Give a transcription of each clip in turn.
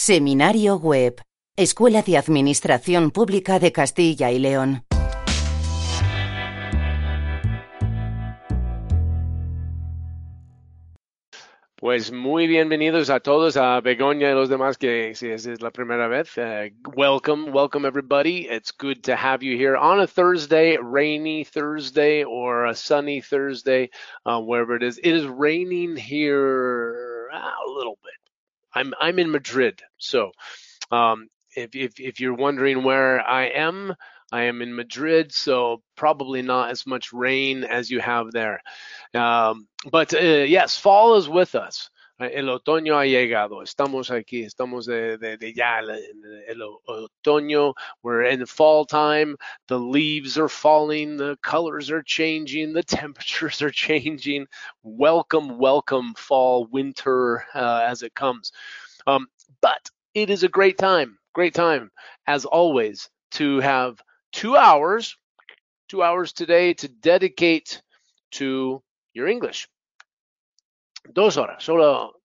Seminario Web. Escuela de Administración Pública de Castilla y León. Pues muy bienvenidos a todos, a Begoña y los demás que si es, la primera vez. Uh, welcome, welcome everybody. It's good to have you here on a Thursday, rainy Thursday or a sunny Thursday, uh, wherever it is. It is raining here uh, a little bit. I'm I'm in Madrid, so um, if, if if you're wondering where I am, I am in Madrid, so probably not as much rain as you have there. Um, but uh, yes, fall is with us. El otoño ha llegado. Estamos aquí. Estamos de, de, de ya en el otoño. We're in fall time. The leaves are falling. The colors are changing. The temperatures are changing. Welcome, welcome fall, winter uh, as it comes. Um, but it is a great time. Great time, as always, to have two hours, two hours today to dedicate to your English. Dos horas, solo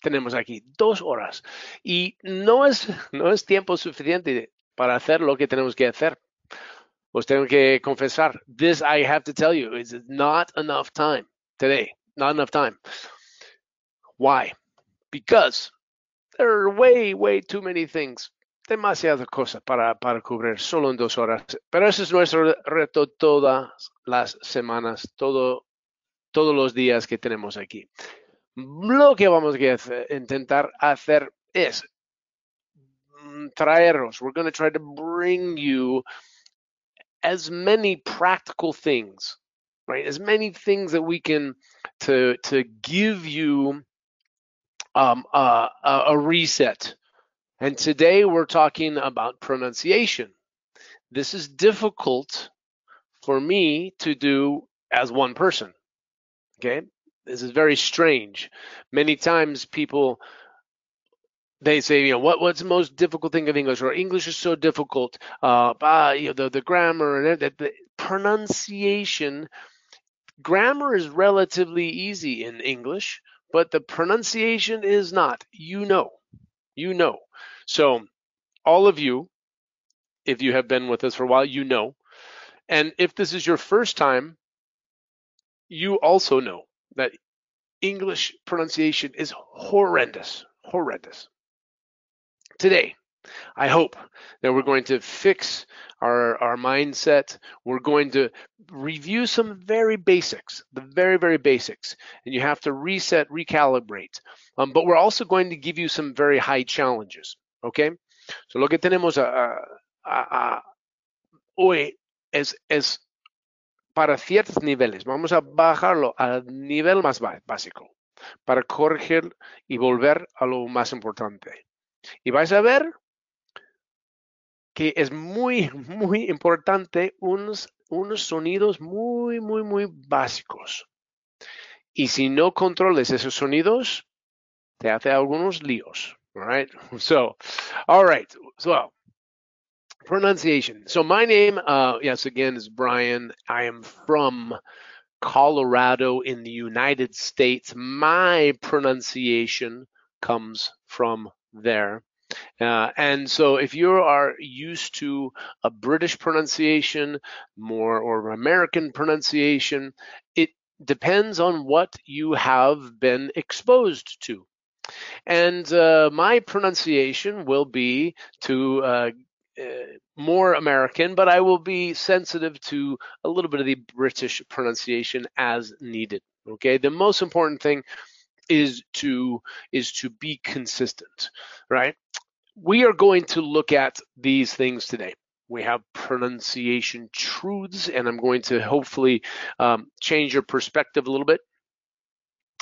tenemos aquí dos horas. Y no es, no es tiempo suficiente para hacer lo que tenemos que hacer. Os tengo que confesar, this I have to tell you is not enough time today. Not enough time. Why? Because there are way, way too many things demasiadas cosas para, para cubrir solo en dos horas. Pero ese es nuestro reto todas las semanas, todo, todos los días que tenemos aquí. Lo que vamos a intentar hacer es traeros. We're going to try to bring you as many practical things, right? As many things that we can to to give you um, a reset and today we're talking about pronunciation. This is difficult for me to do as one person. Okay. This is very strange. Many times people they say, you know, what what's the most difficult thing of English? Or English is so difficult. Uh, ah, you know, the the grammar and the, the pronunciation. Grammar is relatively easy in English, but the pronunciation is not. You know, you know. So, all of you, if you have been with us for a while, you know. And if this is your first time, you also know that English pronunciation is horrendous, horrendous. Today, I hope that we're going to fix our, our mindset. We're going to review some very basics, the very, very basics. And you have to reset, recalibrate. Um, but we're also going to give you some very high challenges. Okay? So, lo que tenemos a, a, a, hoy es, es para ciertos niveles. Vamos a bajarlo al nivel más básico para corregir y volver a lo más importante. Y vais a ver que es muy, muy importante unos, unos sonidos muy, muy, muy básicos. Y si no controles esos sonidos, te hace algunos líos. All right. So, all right. So, pronunciation. So, my name, uh, yes, again, is Brian. I am from Colorado in the United States. My pronunciation comes from there. Uh, and so, if you are used to a British pronunciation, more or American pronunciation, it depends on what you have been exposed to. And uh, my pronunciation will be to uh, more American, but I will be sensitive to a little bit of the British pronunciation as needed. Okay, the most important thing is to is to be consistent, right? We are going to look at these things today. We have pronunciation truths, and I'm going to hopefully um, change your perspective a little bit.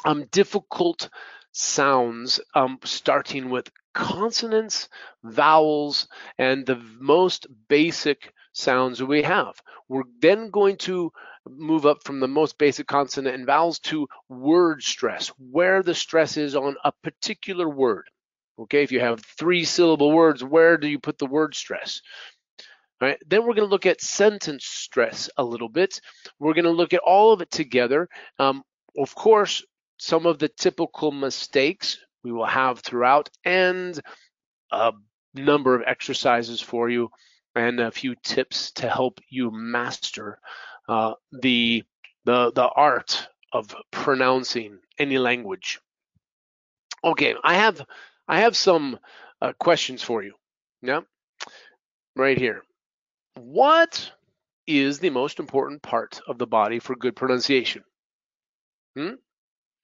Um, difficult sounds um, starting with consonants, vowels, and the most basic sounds we have. We're then going to move up from the most basic consonant and vowels to word stress, where the stress is on a particular word. Okay, if you have three syllable words, where do you put the word stress? All right, then we're going to look at sentence stress a little bit. We're going to look at all of it together. Um, of course, some of the typical mistakes we will have throughout and a number of exercises for you and a few tips to help you master uh, the the the art of pronouncing any language. Okay, I have I have some uh, questions for you. Yeah, right here. What is the most important part of the body for good pronunciation? Hmm?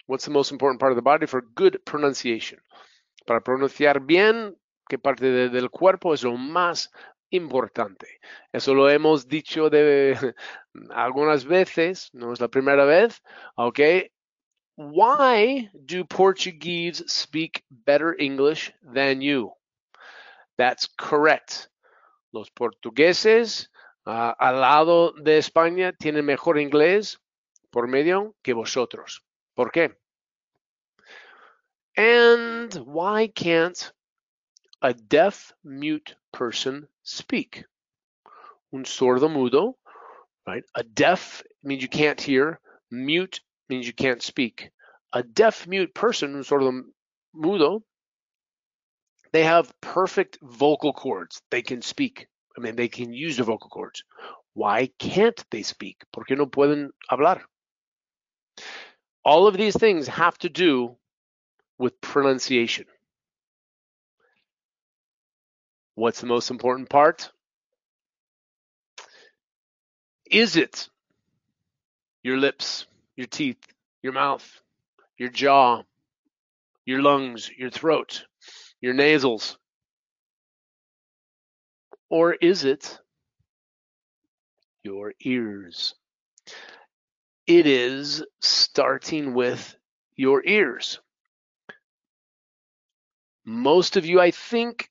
What's the most important part of the body for good pronunciation? Para pronunciar bien, ¿qué parte de, del cuerpo es lo más importante? Eso lo hemos dicho de algunas veces, no es la primera vez, ¿ok? Why do Portuguese speak better English than you? That's correct. Los portugueses uh, al lado de España tienen mejor inglés por medio que vosotros. ¿Por qué? And why can't a deaf mute person speak? Un sordo mudo, right? A deaf means you can't hear, mute means you can't speak. A deaf mute person, un sordo mudo, they have perfect vocal cords. They can speak. I mean, they can use the vocal cords. Why can't they speak? ¿Por qué no pueden hablar? All of these things have to do with pronunciation. What's the most important part? Is it your lips, your teeth, your mouth, your jaw, your lungs, your throat, your nasals? Or is it your ears? It is starting with your ears. Most of you, I think,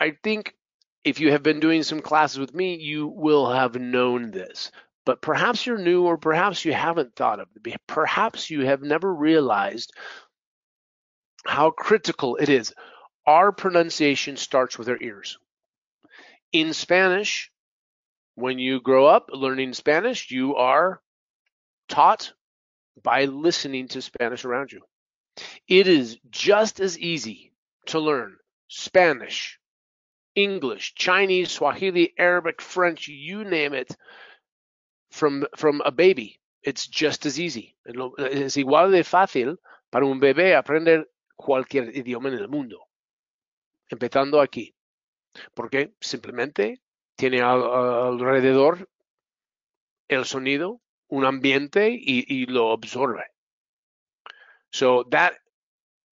I think if you have been doing some classes with me, you will have known this. But perhaps you're new, or perhaps you haven't thought of it. Perhaps you have never realized how critical it is. Our pronunciation starts with our ears. In Spanish, when you grow up learning Spanish, you are taught by listening to Spanish around you. It is just as easy to learn Spanish, English, Chinese, Swahili, Arabic, French, you name it, from, from a baby. It's just as easy. Es igual de fácil para un bebé aprender cualquier idioma en el mundo. Empezando aquí. Porque simplemente tiene alrededor el sonido, un ambiente y, y lo absorbe. So that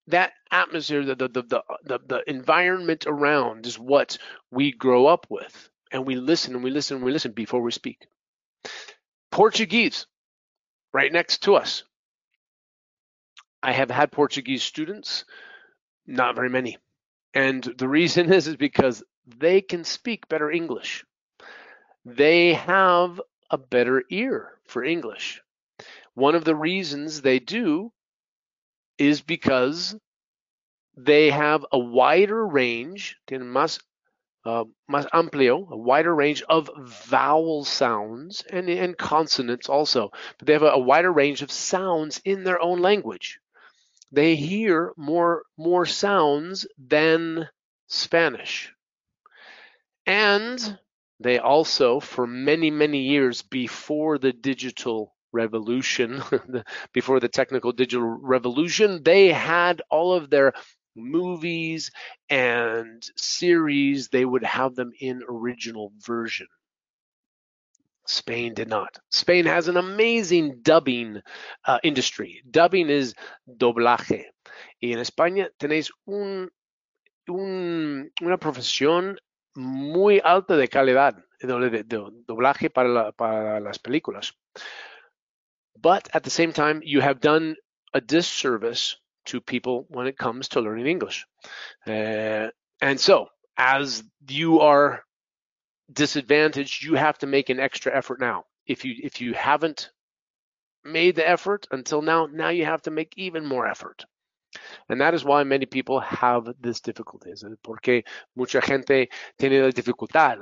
that atmosphere, the, the, the, the, the environment around is what we grow up with. And we listen and we listen and we listen before we speak. Portuguese, right next to us. I have had Portuguese students, not very many. And the reason is, is because they can speak better English. They have a better ear for English. One of the reasons they do is because they have a wider range, más, uh, más amplio, a wider range of vowel sounds and, and consonants also. But they have a, a wider range of sounds in their own language. They hear more more sounds than Spanish. And they also, for many, many years before the digital revolution, before the technical digital revolution, they had all of their movies and series, they would have them in original version. Spain did not. Spain has an amazing dubbing uh, industry. Dubbing is doblaje. Y en España tenéis un, un, una profesión muy alta de calidad de, doblaje para, la, para las películas. But at the same time, you have done a disservice to people when it comes to learning English. Uh, and so, as you are disadvantaged, you have to make an extra effort now. If you if you haven't made the effort until now, now you have to make even more effort. And that is why many people have this difficulty. Porque mucha gente tiene la dificultad.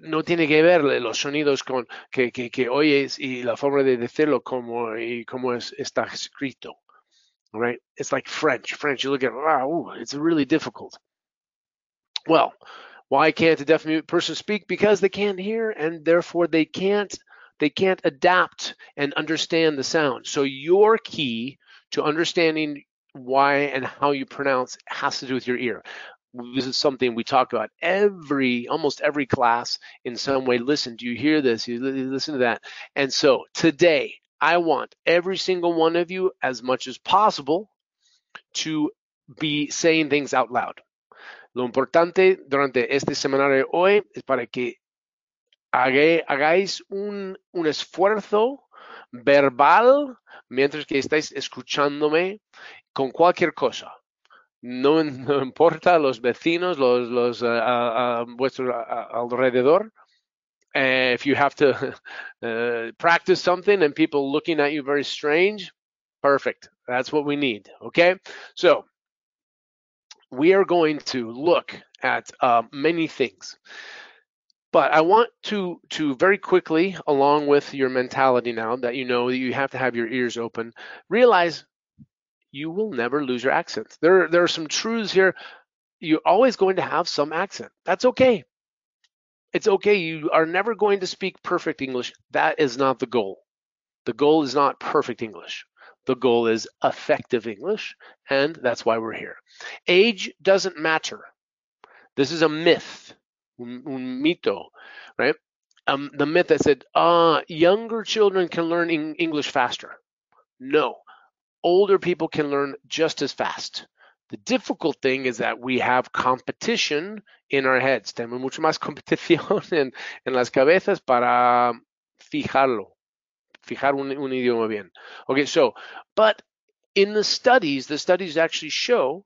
No tiene que ver los sonidos con que, que, que oyes y la forma de decirlo como y cómo es, está escrito. Right? It's like French. French, you look at wow, it's really difficult. Well, why can't a deaf person speak? Because they can't hear, and therefore they can't they can't adapt and understand the sound. So your key to understanding why and how you pronounce has to do with your ear. This is something we talk about every, almost every class in some way. Listen, do you hear this? You listen to that. And so today, I want every single one of you, as much as possible, to be saying things out loud. Lo importante durante este seminario hoy es para que hagáis un, un esfuerzo verbal mientras que estáis escuchándome con cualquier cosa. No, no importa los vecinos, los, los uh, uh, vuestro alrededor. Uh, if you have to uh, practice something and people looking at you very strange, perfect. That's what we need. Okay. So we are going to look at uh, many things. But I want to to very quickly, along with your mentality now that you know that you have to have your ears open, realize you will never lose your accent. There there are some truths here. You're always going to have some accent. That's okay. It's okay. You are never going to speak perfect English. That is not the goal. The goal is not perfect English. The goal is effective English, and that's why we're here. Age doesn't matter. This is a myth un, mito, right? Um, the myth that said, uh, younger children can learn English faster. No, older people can learn just as fast. The difficult thing is that we have competition in our heads. Tenemos mucho más competición en, en las cabezas para fijarlo, fijar un, un idioma bien. Okay, so, but in the studies, the studies actually show,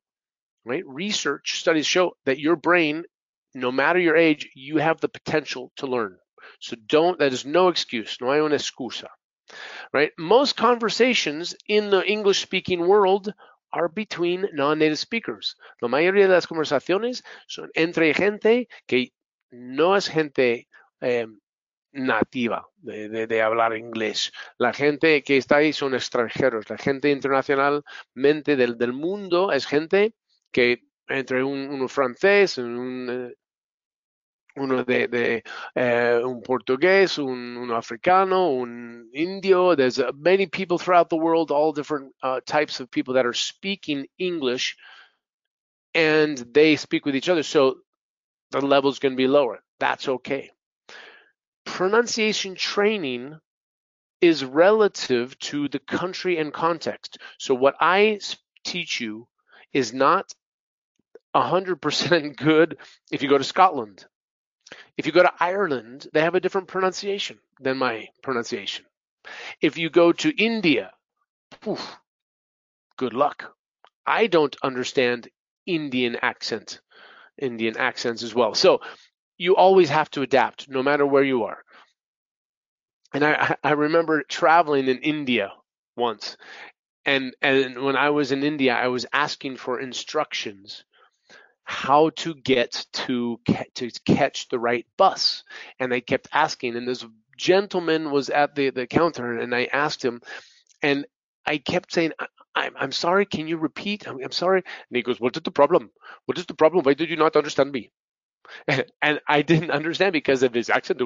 right? Research studies show that your brain no matter your age, you have the potential to learn. So don't, that is no excuse. No hay una excusa. Right? Most conversations in the English speaking world are between non-native speakers. La mayoría de las conversaciones son entre gente que no es gente eh, nativa de, hablar inglés. La gente que está ahí son extranjeros. La gente internacionalmente del, del mundo es gente que entre un, un francés, un, eh, uno de, de uh, un portugués, un, un, africano, un indio. There's uh, many people throughout the world, all different uh, types of people that are speaking English, and they speak with each other. So the level is going to be lower. That's okay. Pronunciation training is relative to the country and context. So what I teach you is not 100% good if you go to Scotland if you go to Ireland, they have a different pronunciation than my pronunciation. If you go to India, good luck. I don't understand Indian accent, Indian accents as well. So you always have to adapt no matter where you are. And I, I remember traveling in India once. And, and when I was in India, I was asking for instructions how to get to to catch the right bus. And they kept asking and this gentleman was at the the counter and i asked him and i kept saying i'm, I'm sorry can you repeat? I'm, I'm sorry. And he goes what is the problem? What is the problem? Why did you not understand me? And I didn't understand because of his accent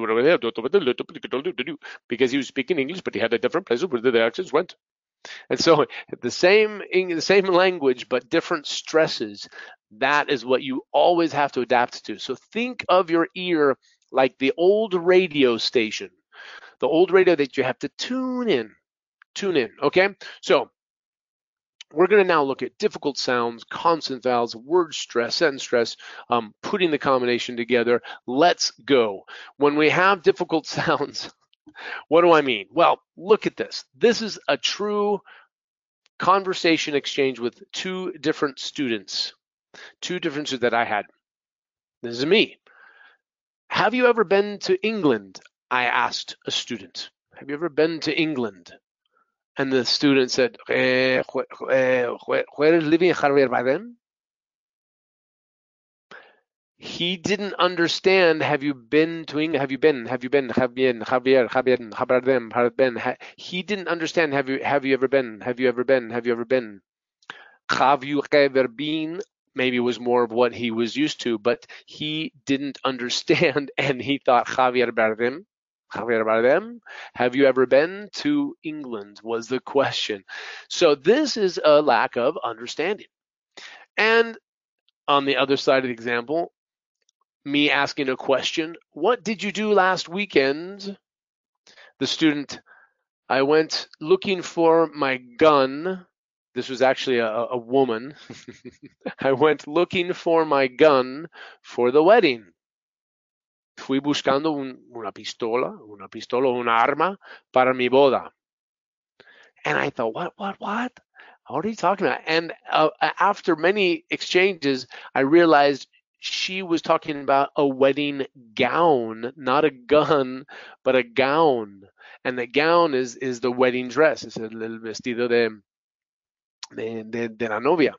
because he was speaking English, but he had a different place where the accents went. And so the same the same language but different stresses. That is what you always have to adapt to. So think of your ear like the old radio station, the old radio that you have to tune in, tune in. Okay, so we're going to now look at difficult sounds, consonant vowels, word stress, sentence stress, um, putting the combination together. Let's go. When we have difficult sounds, what do I mean? Well, look at this. This is a true conversation exchange with two different students, two different students that I had. This is me. Have you ever been to England? I asked a student. Have you ever been to England? And the student said, eh, where, where is living Javier Bardem? He didn't understand have you been to England have you been have you been have been Javier Javier Habardem he didn't understand have you have you ever been have you ever been have you ever been have you ever been maybe was more of what he was used to, but he didn't understand and he thought Javier Bardem, Javier Bardem, have you ever been to England? was the question. So this is a lack of understanding. And on the other side of the example, me asking a question, what did you do last weekend? The student, I went looking for my gun. This was actually a, a woman. I went looking for my gun for the wedding. Fui buscando un, una pistola, una pistola, una arma para mi boda. And I thought, what, what, what? What are you talking about? And uh, after many exchanges, I realized she was talking about a wedding gown, not a gun, but a gown. And the gown is is the wedding dress. It's el, el vestido de, de, de, de la novia.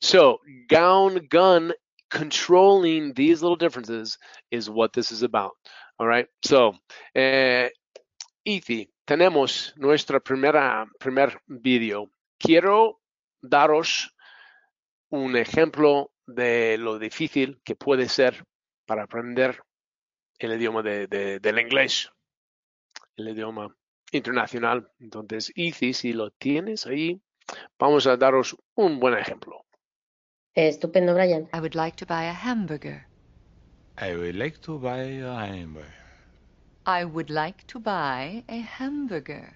So gown, gun, controlling these little differences is what this is about. All right. So, eh, tenemos nuestra primera primer video. Quiero daros un ejemplo de lo difícil que puede ser para aprender el idioma de, de, del inglés, el idioma internacional. Entonces, Ithi, si lo tienes ahí, vamos a daros un buen ejemplo. Estupendo, Brian. I would like to buy a hamburger. I would like to buy a hamburger. I would like to buy a hamburger.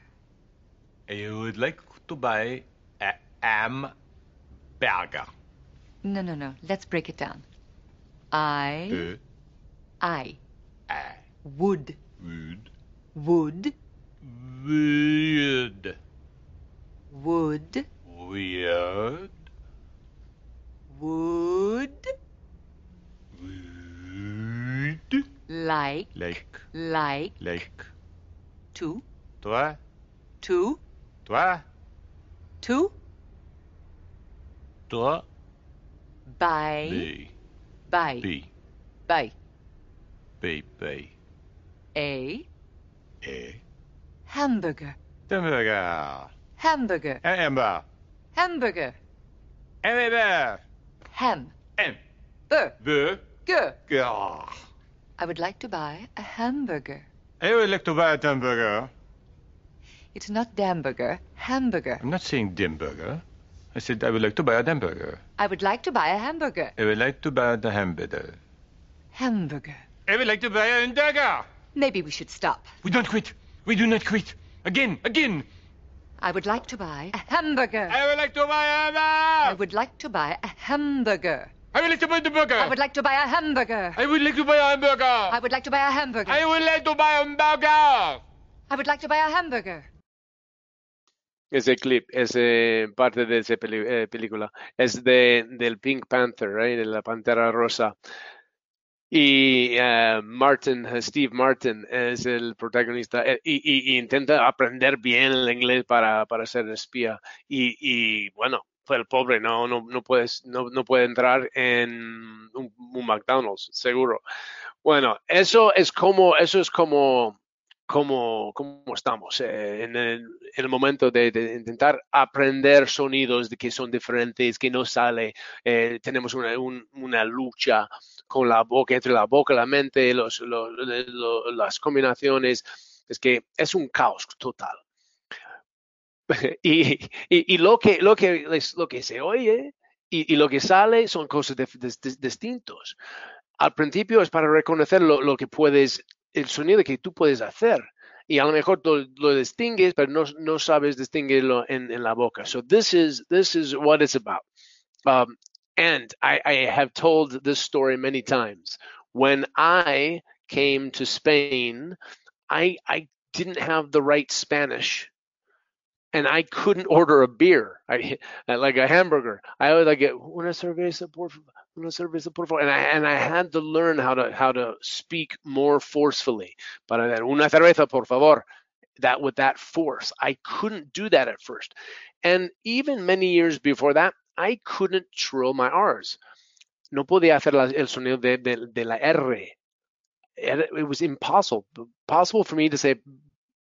I would like to buy a hamburger. No, no, no. Let's break it down. I, Uh, I I would, would. Would, would would, weird. Would, would like, like. Like, like. To, toi. To, toi. To, toi buy, b. Buy, b. Buy, b b. A. A. Hamburger, hamburger. Hamburger, hamburger. Hamburger, hamburger. Ham, m bur, b ger. girl I would like to buy a hamburger. I would like to buy a hamburger. It's not Damburger, hamburger. I'm not saying Dimburger. I said I would like to buy a hamburger. I would like to buy a hamburger. I would like to buy the hamburger. Hamburger. I would like to buy a hamburger. Maybe we should stop. We don't quit. We do not quit. Again, again. I would like to buy a hamburger. I would like to buy a I hamburger. would like to buy a hamburger. I would like to buy the burger. I would like to buy a hamburger. I would like to buy a hamburger. I would like to buy a hamburger. I would like to buy a hamburger. I would like to buy a hamburger. Ese clip, ese parte de esa eh, película, es de, del Pink Panther, right? de la Pantera Rosa. Y eh, Martin, eh, Steve Martin es el protagonista eh, y, intenta aprender bien el inglés para, para ser espía. Y, y, bueno, el pobre no, no, no, puedes, no, no puede entrar en un, un McDonald's, seguro. Bueno, eso es como, eso es como, como, como estamos eh, en, el, en el momento de, de intentar aprender sonidos de que son diferentes, que no sale. eh, tenemos una, un- una lucha con la boca, entre la boca la mente, los, los- lo- las combinaciones. Es que es un caos total. y, y, y lo que lo que lo que se oye y, y lo que sale son cosas dis- dis- distintos. Al principio es para reconocer lo, lo que puedes, el sonido que tú puedes hacer. Y a lo mejor lo, lo distingues, pero no, no sabes distinguirlo en, en la boca. So this is this is what it's about. Um, and I, I have told this story many times. When I came to Spain, I I didn't have the right Spanish and I couldn't order a beer, I, like a hamburger. I would like una cerveza por favor, una cerveza por favor, and I and I had to learn how to how to speak more forcefully. Para dar una cerveza por favor, that with that force, I couldn't do that at first, and even many years before that, I couldn't trill my R's. No podía hacer la- el sonido de, de, de la R. It it was impossible possible for me to say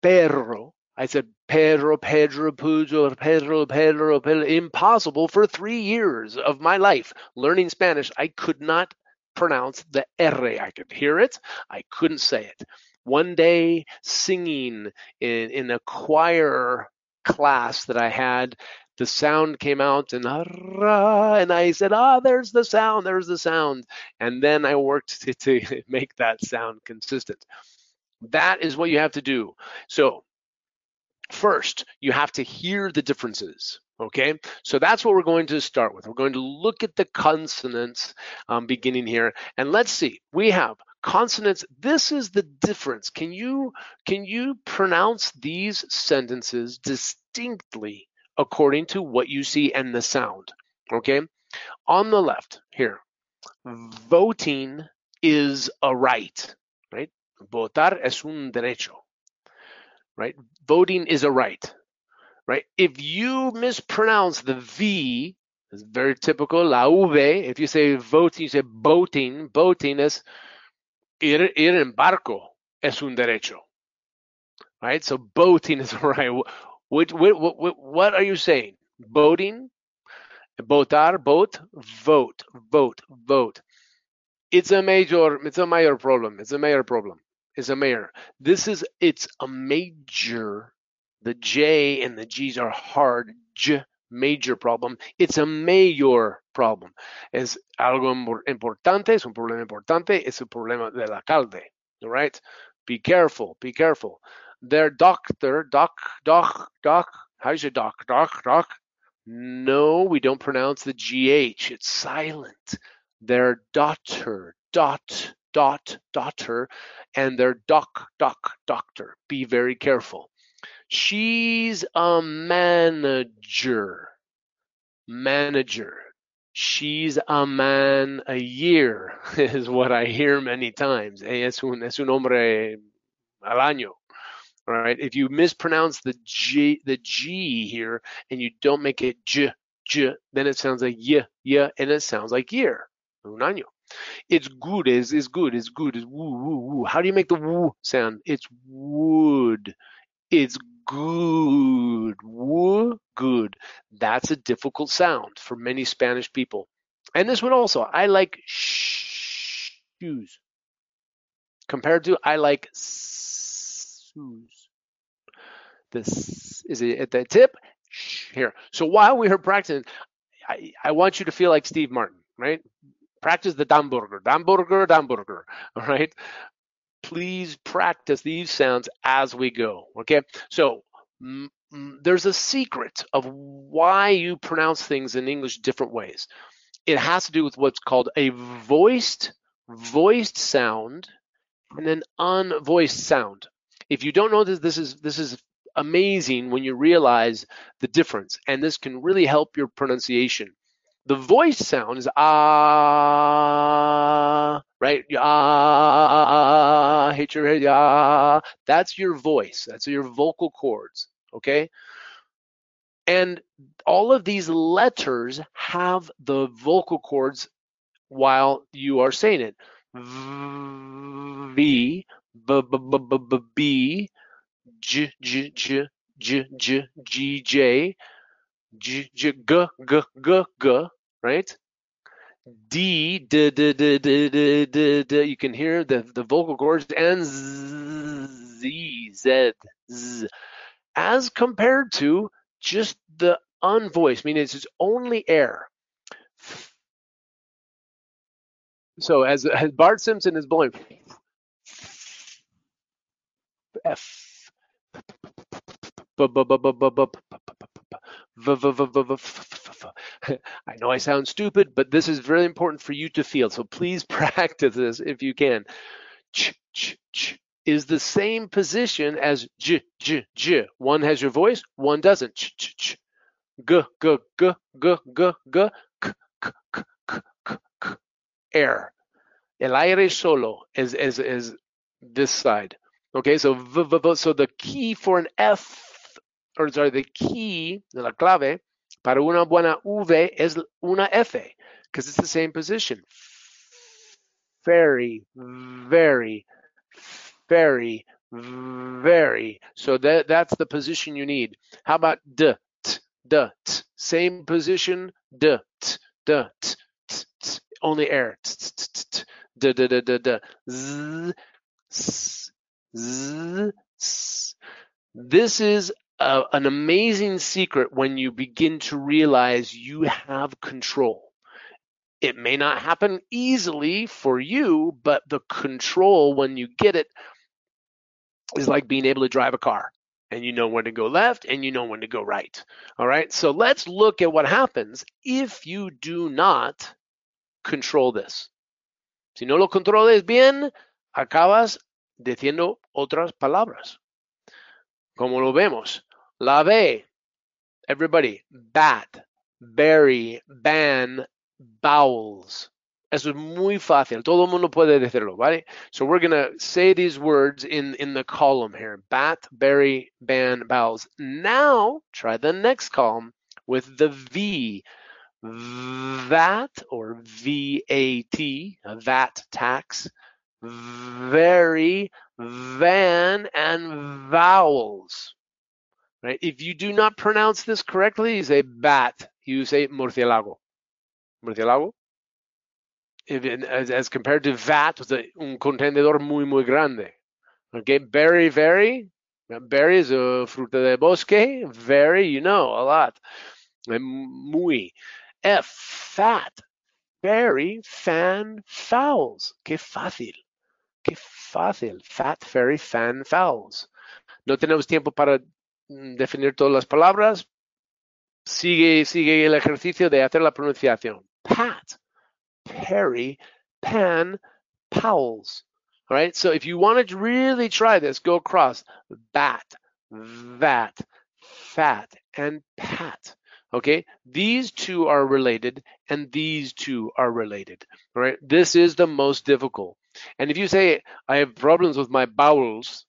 perro I said Pedro, Pedro, Pedro, Pedro, Pedro, Pedro. Impossible for three years of my life learning Spanish. I could not pronounce the R. I could hear it, I couldn't say it. One day, singing in, in a choir class that I had, the sound came out and and I said, ah, there's the sound, there's the sound. And then I worked to, to make that sound consistent. That is what you have to do. So first, you have to hear the differences. Okay, so that's what we're going to start with. We're going to look at the consonants um, beginning here, and let's see. We have consonants. This is the difference. Can you can you pronounce these sentences distinctly according to what you see and the sound? Okay, on the left here, voting is a right. Right, votar es un derecho. Right, voting is a right right? If you mispronounce the V, it's very typical, la V, if you say voting, you say boating, boating is ir, ir en barco, es un derecho, right? So boating is right. What, what, what, what are you saying? Boating, votar, vote, vote, vote, vote. It's a major, it's a major problem. It's a major problem. It's a mayor. This is, it's a major the J and the G's are hard. J, major problem. It's a mayor problem. Es algo importante, es un problema importante, es un problema del alcalde. All right? Be careful, be careful. Their doctor, doc, doc, doc, how's your doc, doc, doc? No, we don't pronounce the GH. It's silent. Their daughter, dot, dot, daughter, and their doc, doc, doctor. Be very careful. She's a manager. Manager. She's a man a year, is what I hear many times. Eh, es un, es un hombre al año. All right. If you mispronounce the G, the G here, and you don't make it J, J, then it sounds like y, y, and it sounds like year. Un año. It's good. Is is good. Is good. Is woo woo woo. How do you make the woo sound? It's wood. It's good. Woo, good. That's a difficult sound for many Spanish people. And this one also, I like shoes compared to I like shoes. This is it at the tip here. So while we are practicing, I, I want you to feel like Steve Martin, right? Practice the Damburger, Damburger, Damburger, all right? please practice these sounds as we go. Okay, so mm, mm, there's a secret of why you pronounce things in English different ways. It has to do with what's called a voiced voiced sound and an unvoiced sound. If you don't know this, this is this is amazing when you realize the difference, and this can really help your pronunciation. The voice sound is ah, right? Ah, hate your head, ah. That's your voice. That's your vocal cords, okay? And all of these letters have the vocal cords while you are saying it. V, B, B, B, B, B, B, J, J, J, J, J, G, J, G, G, G, G, right? D, d, d, d, d, d, d, d, you can hear the, the vocal cords and Z, Z, Z, as compared to just the unvoiced, meaning it's only air. So as, as Bart Simpson is blowing F, I know I sound stupid, but this is very important for you to feel. So please practice this if you can. Ch, ch, ch is the same position as j, j, j. One has your voice, one doesn't. Ch, ch, ch. G, g, g, g, g, g, k, k, k, k, k, k. Air. El aire solo is, is, is this side. Okay, so v, v, v, so the key for an F or sorry, the key, la clave para una buena V es una F, because it's the same position. Very, very, very, very. So that that's the position you need. How about d, t, d, t? Same position, d, t, d, t, t, t. Only air. T, t, t, t, d, d, d, d, d. Z, s, z, s. This is a, an amazing secret when you begin to realize you have control. It may not happen easily for you, but the control when you get it is like being able to drive a car and you know when to go left and you know when to go right. All right. So let's look at what happens if you do not control this. Si no lo controles bien, acabas diciendo otras palabras. Como lo vemos. La B. Everybody. Bat, berry, ban, bowels. Eso es muy fácil. Todo el mundo puede decirlo, ¿vale? So we're going to say these words in, in the column here. Bat, berry, ban, bowels. Now, try the next column with the V. VAT or VAT, a VAT tax. Very, van, and vowels. Right? If you do not pronounce this correctly, you say bat. You say murciélago. Murciélago as, as compared to VAT, was un contenedor muy, muy grande. Okay, berry, very. Berry is a fruta de bosque. Very, you know, a lot. Muy. F, fat. Very, fan, fowls. Qué fácil. Qué fácil. Fat, very, fan, fowls. No tenemos tiempo para Mm, definir todas las palabras. Sigue, sigue el ejercicio de hacer la pronunciación. Pat Perry, Pan, Powell's. All right. So if you want to really try this, go across bat, that, fat, and pat. Okay. These two are related and these two are related. All right. This is the most difficult. And if you say, I have problems with my bowels,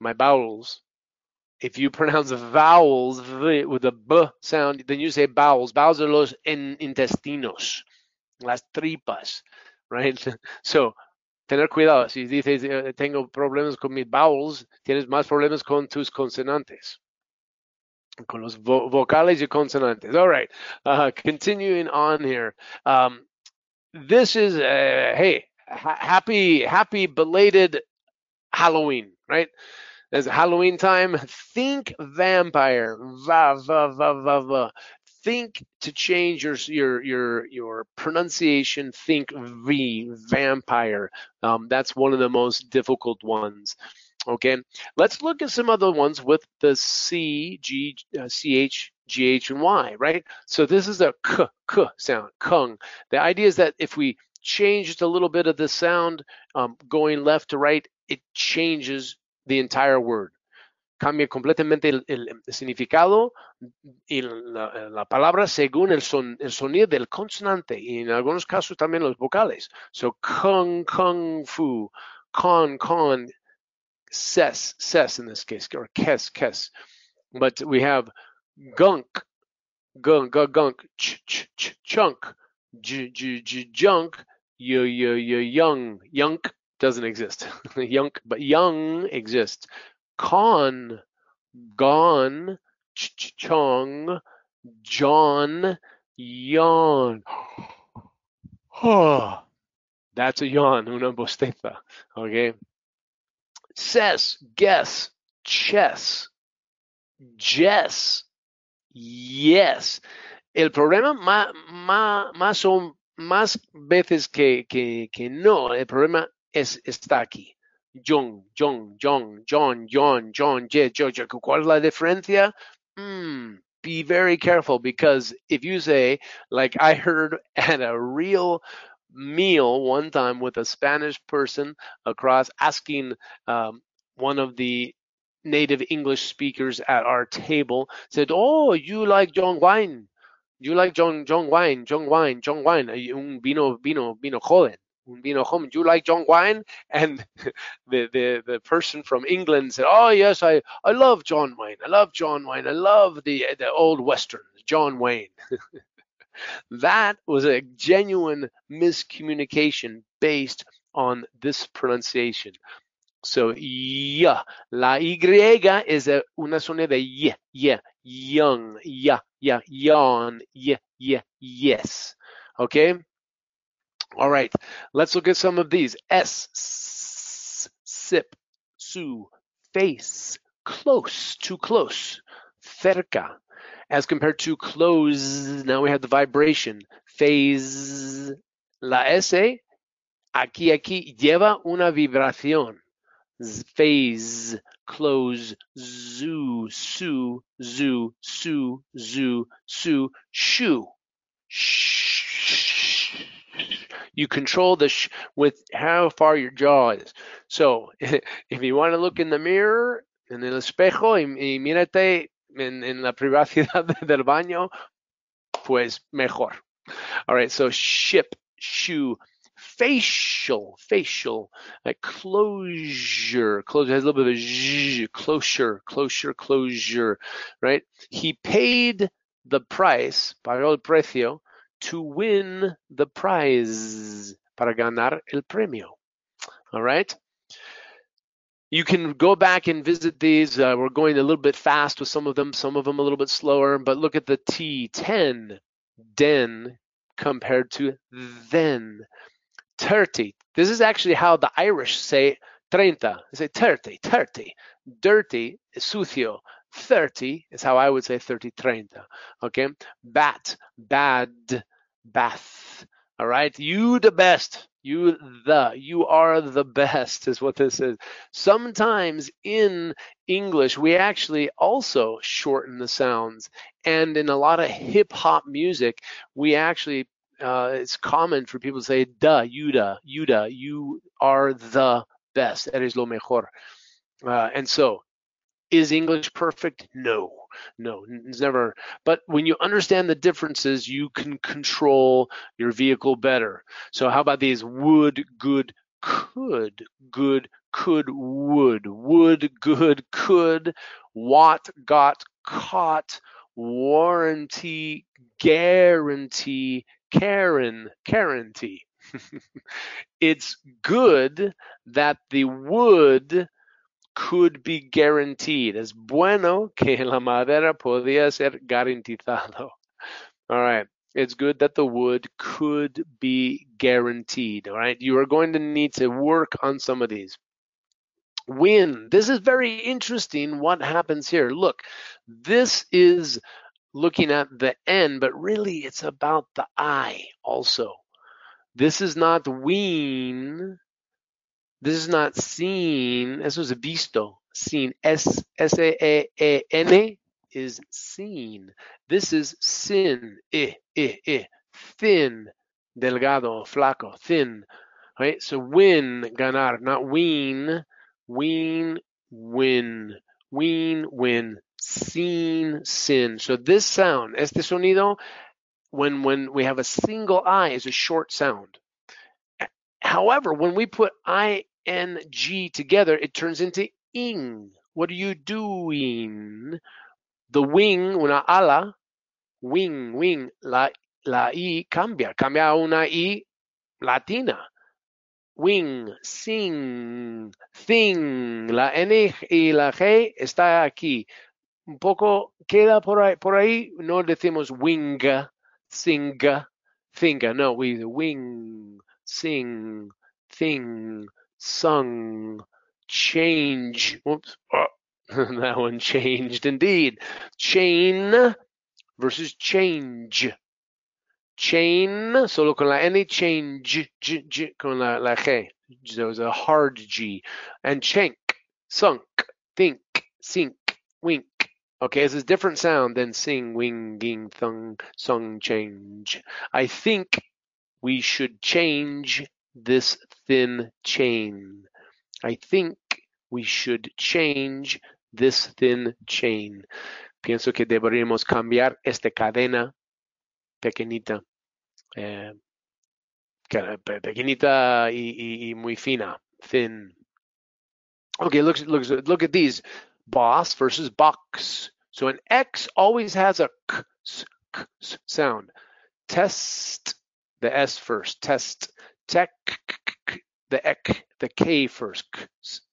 my bowels, if you pronounce vowels with a b sound, then you say bowels. Bowels are los intestinos las tripas, right? So, tener cuidado. Si dices, eh, tengo problemas con mis bowels, tienes más problemas con tus consonantes. Con los vo vocales y consonantes. All right. Uh, continuing on here. Um, this is, uh, hey, ha happy, happy belated Halloween, right? As Halloween time, think vampire. Va, va, va, va, va. Think to change your your your your pronunciation think v vampire. Um, that's one of the most difficult ones. Okay. Let's look at some other ones with the c g uh, c h g h and y right? So this is a k k sound kung. The idea is that if we change just a little bit of the sound um, going left to right it changes the entire word cambia completamente el, el significado y la, la, palabra según el, son, el sonido del consonante y en algunos casos también los vocales. So kung, kung fu, con, con, ses, ses in this case, or kes, kes. But we have gunk, gunk, gunk, gunk ch, ch, ch, chunk, j, j, j, junk, y, y, y, young, yunk doesn't exist. Yunk, but young exists con, gone, ch chong, John, yawn. That's a yawn, una bosteza. Okay. Says, guess, chess, Jess, yes. El problema más, más, más veces que, que, que no, el problema es, está aquí. John, John, John, John, John, John, J, Jojo. ¿Cuál es la diferencia? Mm, be very careful because if you say, like I heard at a real meal one time with a Spanish person across asking um, one of the native English speakers at our table, said, Oh, you like John wine. You like John John wine, John wine, John wine, un vino, vino, vino joven vino home. Do you like John wine? And the, the, the person from England said, Oh, yes, I, I love John Wayne. I love John Wayne. I love the, the old Western, John Wayne. that was a genuine miscommunication based on this pronunciation. So ya. La Y is a, una sonido de y, y, young, ya, ya, yawn, y, y, yes. Okay? All right. Let's look at some of these. S, sip, su, face, close, too close, cerca. As compared to close, now we have the vibration. Phase. La S, aquí, aquí, lleva una vibración. Phase, close, zoo, su, zoo, su, zoo, su, shoe. Shh. You control the sh with how far your jaw is. So, if you want to look in the mirror, en el espejo, y, y mírate en, en la privacidad del baño, pues mejor. All right, so ship, shoe, facial, facial, like closure, closure has a little bit of a zh, closure, closure, closure, right? He paid the price, pagó el precio, to win the prize, para ganar el premio. All right? You can go back and visit these. Uh, we're going a little bit fast with some of them, some of them a little bit slower, but look at the T10, den, compared to then. 30. This is actually how the Irish say 30. They say 30, 30. Dirty sucio. 30 is how I would say 30, 30. Okay? Bat, bad, bath. All right? You the best. You the. You are the best is what this is. Sometimes in English, we actually also shorten the sounds. And in a lot of hip hop music, we actually uh, it's common for people to say da, yuda, yuda, you are the best. Eres lo mejor. Uh, and so, is English perfect? No, no, it's never. But when you understand the differences, you can control your vehicle better. So, how about these would, good, could, good, could, would, would, good, could, what, got, caught, warranty, guarantee, Karen, guarantee. it's good that the wood could be guaranteed. Es bueno que la madera podía ser garantizado. All right. It's good that the wood could be guaranteed. All right. You are going to need to work on some of these. Win. This is very interesting what happens here. Look, this is looking at the N, but really it's about the I also. This is not wean. This is not seen. Eso es visto. Seen. S S A A A N is seen. This is sin. I I I. Thin. Delgado. Flaco. Thin. Right. So win. Ganar. Not wean. Wean. Win. Wean. Win seen sin. So this sound, este sonido, when when we have a single I, is a short sound. However, when we put I N G together, it turns into ing. What are you doing? The wing, una ala, wing, wing, la, la I cambia, cambia una I latina. Wing, sing, thing, la N y la G está aquí un poco queda por ahí, por ahí no decimos winga, singa, finger. No, we wing, sing, thing, sung, change. Whoops. Oh, that one changed indeed. Chain versus change. Chain, solo con la N, change, G, G, con la, la G. There was a hard G. And chank, sunk, think, sink, wink. Okay, this is a different sound than sing, wing, ging, thung, sung, change. I think we should change this thin chain. I think we should change this thin chain. Pienso que deberíamos cambiar esta cadena pequeñita, eh, pequeñita y, y, y muy fina, thin. Okay, look, look, look at these boss versus box. So an X always has a k, k, sound. Test the S first. Test tech the ek, the k first.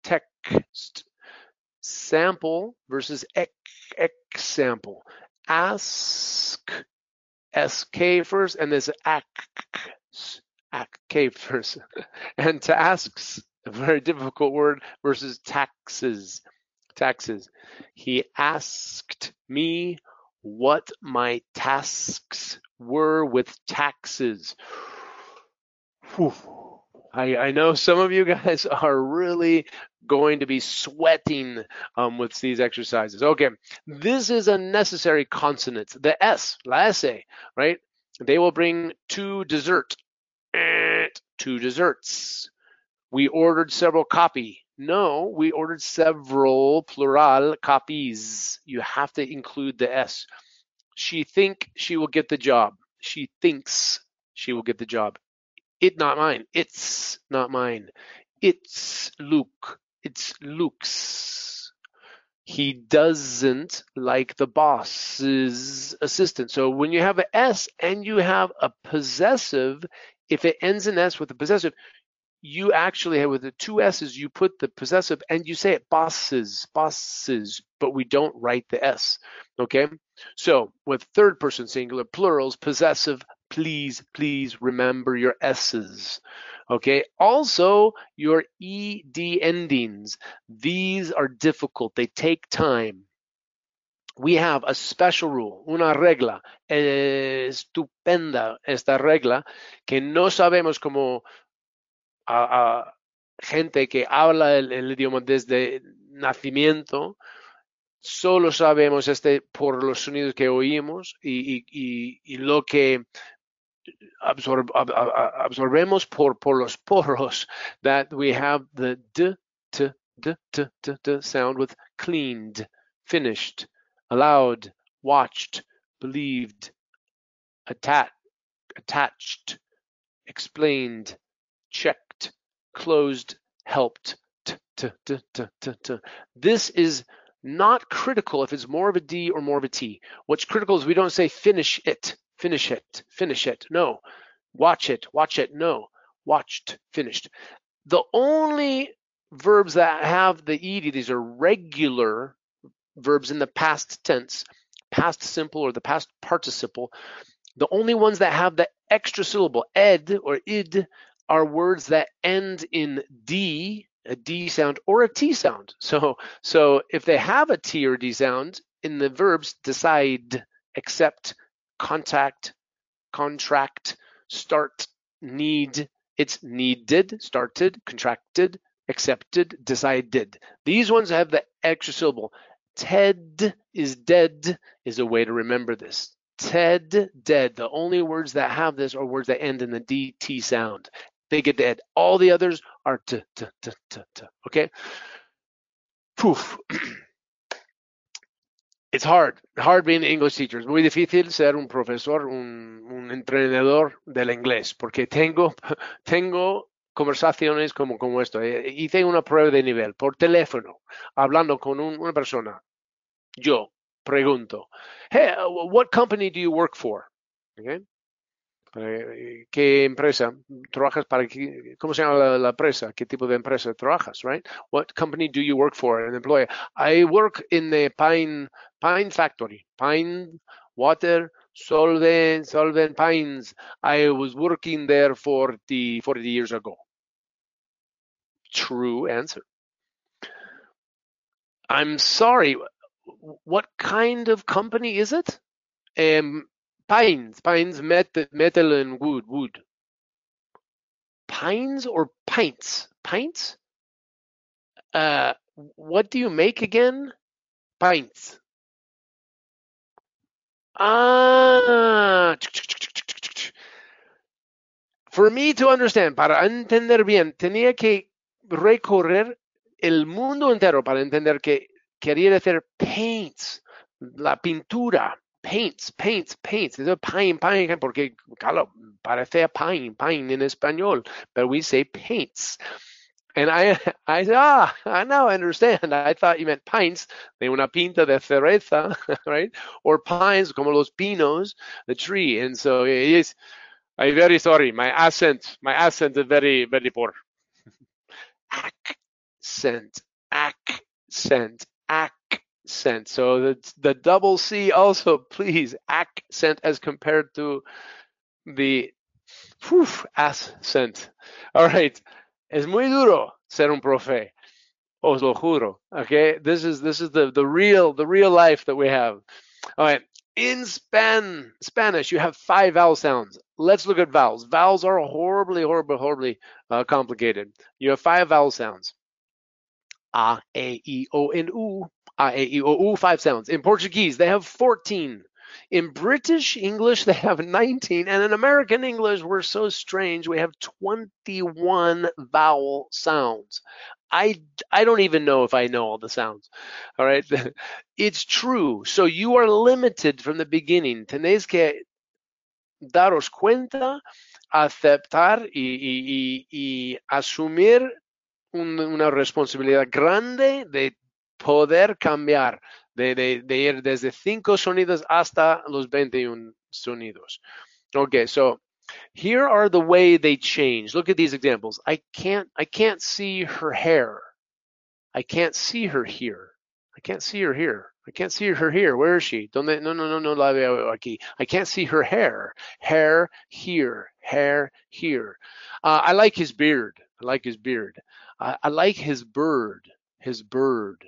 Text. Sample versus ek, example. Ask, sk first, and there's ak, ak, k first. And tasks, a very difficult word, versus taxes, taxes. He asked me what my tasks were with taxes. Whew. I, I know some of you guys are really going to be sweating um, with these exercises. Okay, this is a necessary consonant. The S, la S, right? They will bring two dessert, two desserts. We ordered several copy. No, we ordered several plural copies. You have to include the S. She think she will get the job. She thinks she will get the job. It not mine. It's not mine. It's Luke. It's Luke's. He doesn't like the boss's assistant. So when you have an S and you have a possessive, if it ends in S with a possessive, you actually have with the two S's, you put the possessive and you say it bosses, bosses, but we don't write the S. Okay. So with third person singular plurals, possessive, please, please remember your S's. Okay. Also, your ED endings. These are difficult. They take time. We have a special rule, una regla estupenda, esta regla, que no sabemos cómo a, gente que habla el, idioma desde nacimiento, solo sabemos este por los sonidos que oímos y lo que absorb, ab, absorbemos por, por los poros, that we have the d, t, d, t, t, t sound with cleaned, finished, allowed, watched, believed, attached, attached, explained, checked, closed, helped. T, t, t, t, t, t. This is not critical if it's more of a D or more of a T. What's critical is we don't say finish it, finish it, finish it. No. Watch it, watch it. No. Watched, finished. The only verbs that have the ed, these are regular verbs in the past tense, past simple or the past participle. The only ones that have the extra syllable, ed or id, are words that end in D, a D sound, or a T sound. So, so if they have a T or D sound in the verbs decide, accept, contact, contract, start, need, it's needed, started, contracted, accepted, decided. These ones have the extra syllable. Ted is dead is a way to remember this. Ted, dead. The only words that have this are words that end in the DT sound. They get dead. All the others are t, t, t, t, t. Okay? Poof. It's hard. Hard being English teacher. Muy difícil ser un profesor, un, entrenador del inglés, porque tengo, tengo conversaciones como, como esto. Hice una prueba de nivel por teléfono, hablando con un, una persona. Yo pregunto, hey, what company do you work for? ¿Qué empresa trabajas para? ¿Cómo se llama la, la, empresa? ¿Qué tipo de empresa trabajas? Right? What company do you work for? An employer. I work in the pine pine factory. Pine water solvent solvent pines. I was working there 40 40 years ago. True answer. I'm sorry. What kind of company is it? Um, pines, pines, metal, metal and wood, wood. Pines or pints? Pints? Uh, what do you make again? Pints. Ah. For me to understand, para entender bien, tenía que recorrer el mundo entero para entender que quería decir paints, la pintura paints, paints, paints. It's a pine, pine, porque, claro, parece pine, pine in español, but we say paints. And I, I said, ah, I now understand. I thought you meant pints, de una pinta de cereza, right? Or pines, como los pinos, the tree. And so it is, I'm very sorry. My accent, my accent is very, very poor. accent, accent, accent. So the, the double C also, please, accent as compared to the whew, accent. All right. Es muy duro ser un profe. Os lo juro. Okay. This is, this is the, the real, the real life that we have. All right. In Span, Spanish, you have five vowel sounds. Let's look at vowels. Vowels are horribly, horribly, horribly uh, complicated. You have five vowel sounds. A, E, I, O, and U. A, E, I, O, U, five sounds. In Portuguese, they have 14. In British English, they have 19. And in American English, we're so strange. We have 21 vowel sounds. I, I don't even know if I know all the sounds. All right. It's true. So you are limited from the beginning. Tenéis que daros cuenta, aceptar y, y, y, y asumir un, una responsabilidad grande de poder cambiar, de, de, de, ir desde cinco sonidos hasta los 21 sonidos. Okay, so here are the way they change. Look at these examples. I can't I can't see her hair. I can't see her here. I can't see her here. I can't see her here. Where is she? Donde? No, no, no, no la veo aquí. I can't see her hair. Hair here. Hair here. Uh, I like his beard. I like his beard. I, I like his bird. His bird.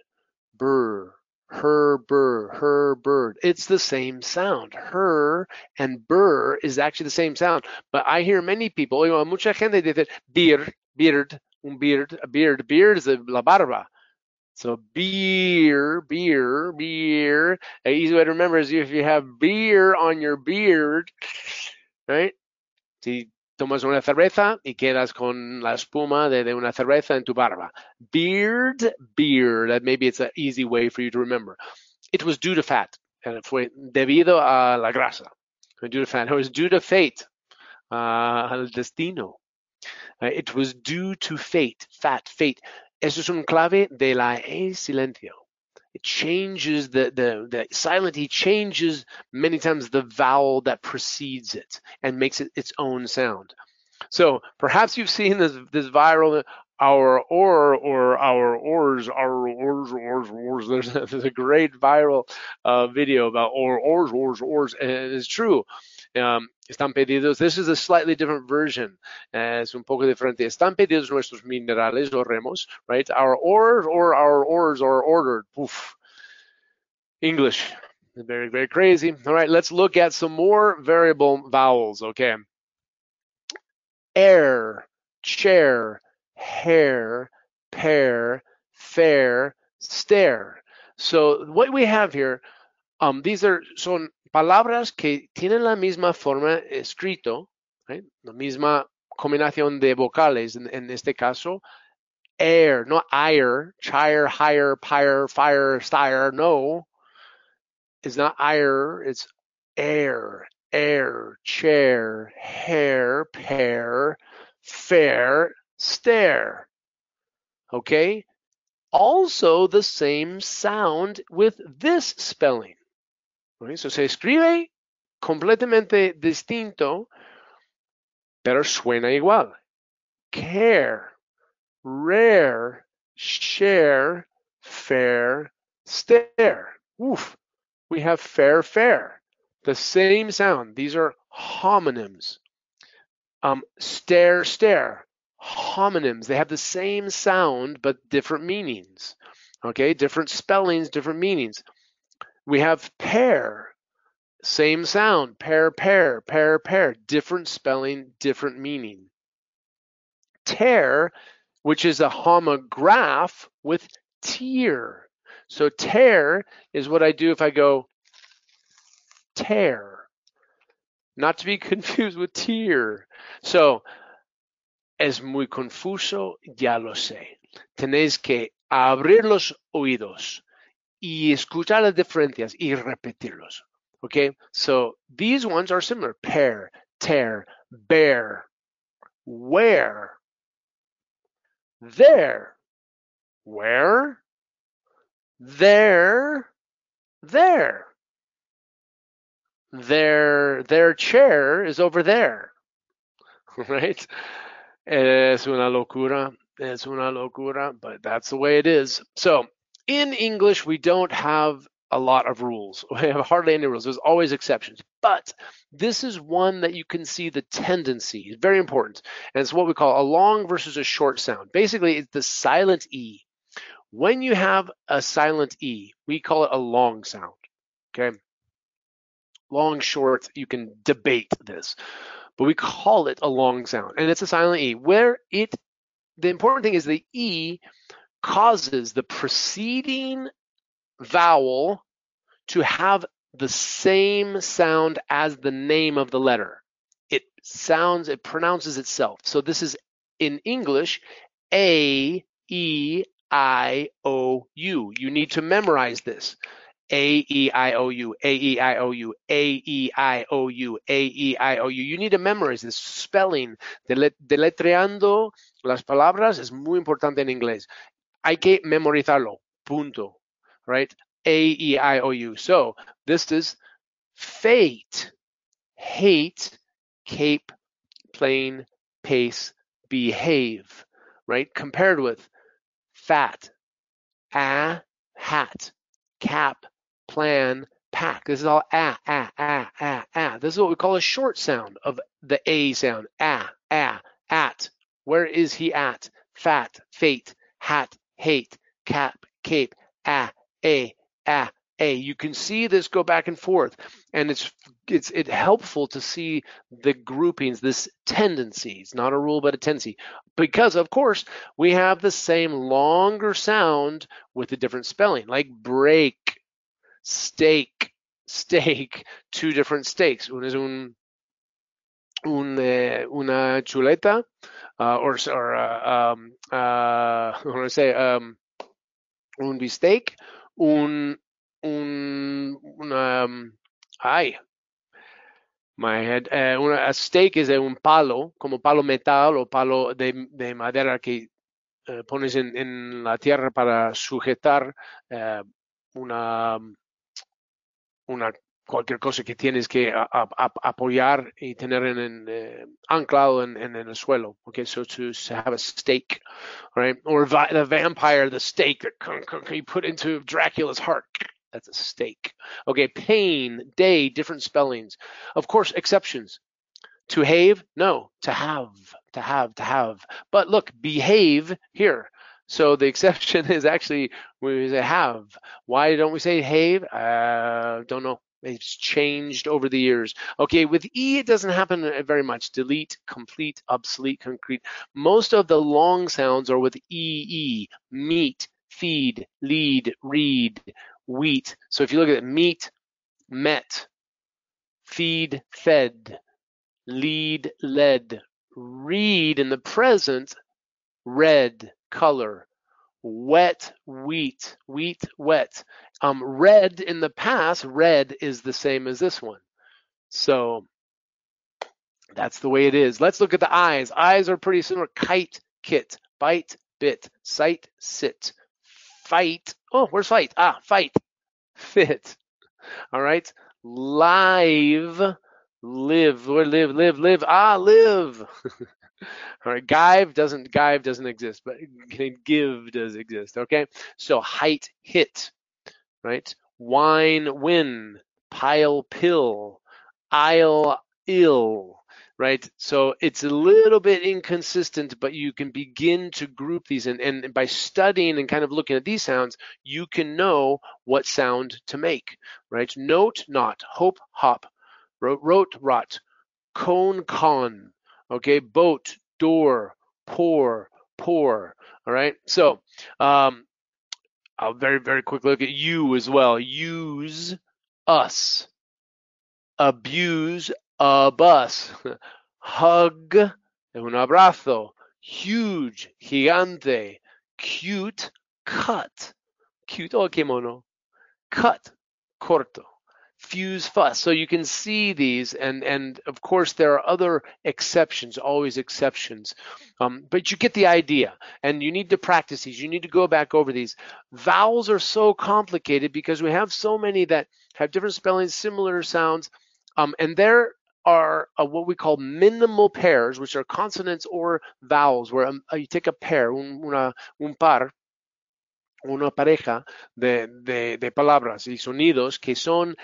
Burr. Her burr. Her bird. It's the same sound. Her and burr is actually the same sound. But I hear many people, you know, mucha gente dice beard, beard, un beard, a beard. Beard is la barba. So beer, beer, beer. An easy way to remember is if you have beer on your beard, right? Si tomas una cerveza y quedas con la espuma de, una cerveza en tu barba. Beard. That maybe it's an easy way for you to remember. It was due to fat. Fue debido a la grasa. Due to fat. It was due to fate. Uh, al destino. Uh, it was due to fate. Fat, fate. Eso es un clave de la E silencio. It changes the, the, the silent E changes many times the vowel that precedes it and makes it its own sound. So perhaps you've seen this this viral our or or our ors our ors ors ors. There's a, there's a great viral uh, video about or ors ors ors, and it's true. Um, están pedidos, this is a slightly different version, uh, es un poco diferente. Están pedidos nuestros minerales o remos, right? Our ores or our ores are ordered. Oof. English, very, very crazy. All right, let's look at some more variable vowels, okay? Air, chair, hair, pair, fair, stare. So what we have here, um, these are son palabras que tienen la misma forma escrito, right? la misma combinación de vocales en, en este caso. Air, no ire, chire, higher, pyre, fire, stire, no. It's not ire, it's air, air, chair, hair, pair, fair, stare. Okay? Also the same sound with this spelling. So se escribe completamente distinto, pero suena igual. Care, rare, share, fair, stare. Oof. We have fair, fair. The same sound. These are homonyms. Um, stare, stare. Homonyms. They have the same sound but different meanings. Okay, different spellings, different meanings. We have pair. Same sound. Pair, pair, pair, pair. Different spelling, different meaning. Tear, which is a homograph with tear. So tear is what I do if I go tear, not to be confused with tear. So, es muy confuso, ya lo sé. Tenéis que abrir los oídos y escuchar las diferencias y repetirlos. Okay, so these ones are similar. Pair, tear, bear, where, there, where, there, there. Their their chair is over there. Right? Es una locura. Es una locura, but that's the way it is. So in English, we don't have a lot of rules. We have hardly any rules. There's always exceptions. But this is one that you can see the tendency. It's very important. And it's what we call a long versus a short sound. Basically, it's the silent E. When you have a silent E, we call it a long sound. Okay. Long, short, you can debate this, but we call it a long sound. And it's a silent E where it, the important thing is the E causes the preceding vowel to have the same sound as the name of the letter. It sounds, it pronounces itself. So this is in English, A, E, I, O, U. You need to memorize this. A E I O U, A E I O U, A E I O U, A E I O U. You need to memorize this spelling. Deletreando las palabras es muy importante en inglés. Hay que memorizarlo. Punto. Right? A E I O U. So this is fate, hate, cape, plane, pace, behave. Right? Compared with fat, a, hat, cap, plan, pack. This is all a, a, a, a, a. This is what we call a short sound of the A sound. A, a, at. Where is he at? Fat, fate, hat, hate, cap, cape, ah, a, ah, a. You can see this go back and forth, and it's it's it helpful to see the groupings, this tendency. tendencies, not a rule but a tendency, because of course we have the same longer sound with a different spelling, like break, stake, stake, two different stakes. Un uh, una chuleta, uh, or or uh, um, uh, un bistec, un un, um, ay, my head. Una, a steak is un palo, como palo metal o palo de, de madera que uh, pones en, en, la tierra para sujetar uh, una una cualquier cosa que tienes que a, a, apoyar y tener en, en uh, anclado en, en, el suelo. Okay, so to, to have a stake, right? Or vi the vampire, the stake that you put into Dracula's heart. That's a stake. Okay, pain, day, different spellings. Of course, exceptions. To have, no, to have, to have, to have. But look, behave here. So the exception is actually we say have. Why don't we say have? Uh, don't know. It's changed over the years. Okay, with E, it doesn't happen very much. Delete, complete, obsolete, concrete. Most of the long sounds are with EE, meet, feed, lead, read, wheat. So if you look at it, meet, met, feed, fed, lead, led, read in the present, red, color, wet, wheat, wheat, wet. Um, red in the past, red is the same as this one. So that's the way it is. Let's look at the eyes. Eyes are pretty similar. Kite, kit, bite, bit, sight, sit, fight. Oh, where's fight? Ah, fight, fit. All right. Live, live, where live, live, live. Ah, live. All right, give doesn't give doesn't exist, but give does exist. Okay, so height hit, right? Wine win, pile pill, aisle ill, right? So it's a little bit inconsistent, but you can begin to group these, and, and by studying and kind of looking at these sounds, you can know what sound to make, right? Note not, hope hop, wrote, wrote rot, cone con okay? Boat door pour pour all right? So um i'll very very quick look at you as well. Use us. Abuse a bus hug un abrazo. Huge gigante. Cute cut. Cute oh qué mono. Cut corto fuse fuss. So you can see these, and and of course there are other exceptions, always exceptions, um, but you get the idea. And you need to practice these. You need to go back over these. Vowels are so complicated because we have so many that have different spellings, similar sounds, um, and there are uh, what we call minimal pairs, which are consonants or vowels, where um, you take a pair, un, una, un par, una pareja de, de, de palabras y sonidos que son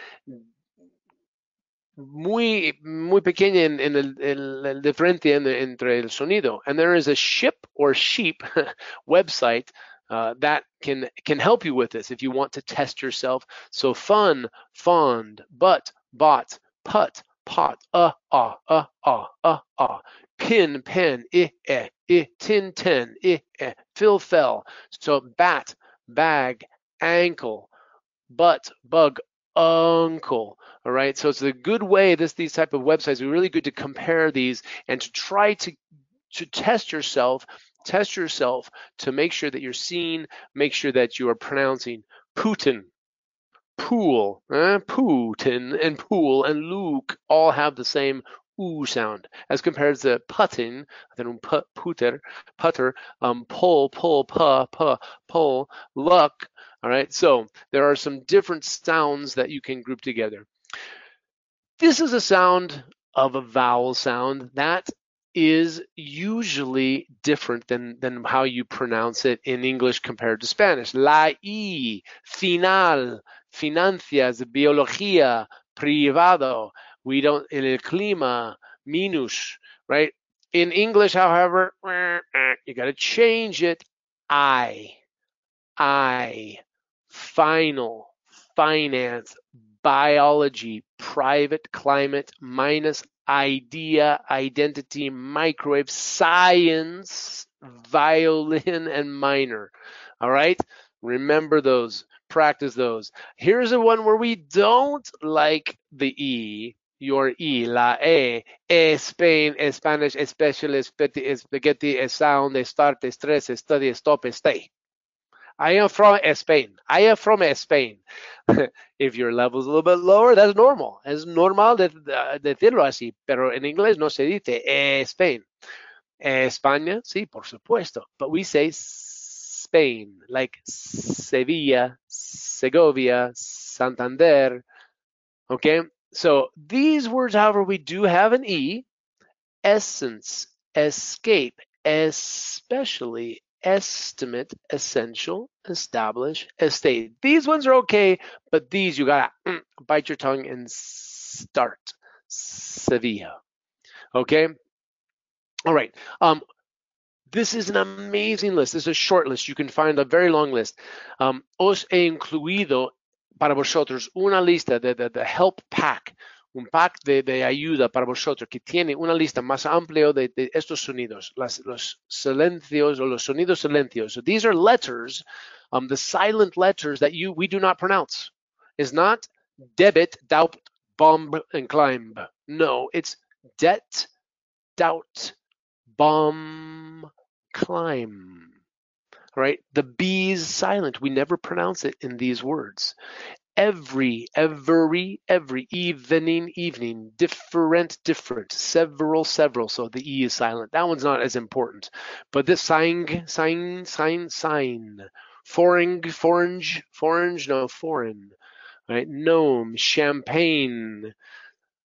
muy, muy pequeña en, en el, el, el diferencia en- entre el sonido. And there is a ship or sheep website uh, that can can help you with this if you want to test yourself. So fun, fond, but, bought, put, pot, uh, ah, uh, ah, uh, ah. Pin, pen, i, eh, i, tin, ten, i, eh, fill, fell. So bat, bag, ankle, butt, bug, uncle. All right. So it's a good way. This these type of websites are really good to compare these and to try to to test yourself, test yourself to make sure that you're seeing, make sure that you are pronouncing Putin, pool, eh? Putin and pool and Luke all have the same oo sound as compared to putting, then put, putter, putter, um, pull, pull, puh, puh, pull, luck. All right. So there are some different sounds that you can group together. This is a sound of a vowel sound that is usually different than, than how you pronounce it in English compared to Spanish. La I, final, financias, biología, privado. We don't, el clima, minus, right? In English, however, you got to change it. I, I, final, finance, biology, private, climate, minus, idea, identity, microwave, science, violin, and minor. All right? Remember those, practice those. Here's the one where we don't like the E, your E, la E, e Spain, e Spanish, e special, e spaghetti, e e sound, e start, e stress, e study, e stop, e stay. I am from Spain. I am from Spain. if your level is a little bit lower, that's normal. Es normal de, de, decirlo así, pero en inglés no se dice eh, Spain. Eh, España, sí, por supuesto. But we say Spain, like Sevilla, Segovia, Santander. Okay, so these words, however, we do have an E. Essence, escape, especially estimate, essential, establish, estate. These ones are okay, but these you gotta mm, bite your tongue and start. Sevilla. Okay? All right. Um, this is an amazing list. This is a short list. You can find a very long list. Um, os he incluido para vosotros una lista de, de, de help pack, un pack de, de, ayuda para vosotros que tiene una lista más amplia de, estos sonidos, las, los silencios o los sonidos silencios. So these are letters, um, the silent letters that you we do not pronounce. It's not debit, doubt, bomb, and climb. No, it's debt, doubt, bomb, climb. Right? The B is silent. We never pronounce it in these words every, every, every, evening, evening, different, different, several, several. So the E is silent. That one's not as important. But this sign, sign, sign, sign, foreign, forange, forange, no, foreign, right? Gnome, champagne.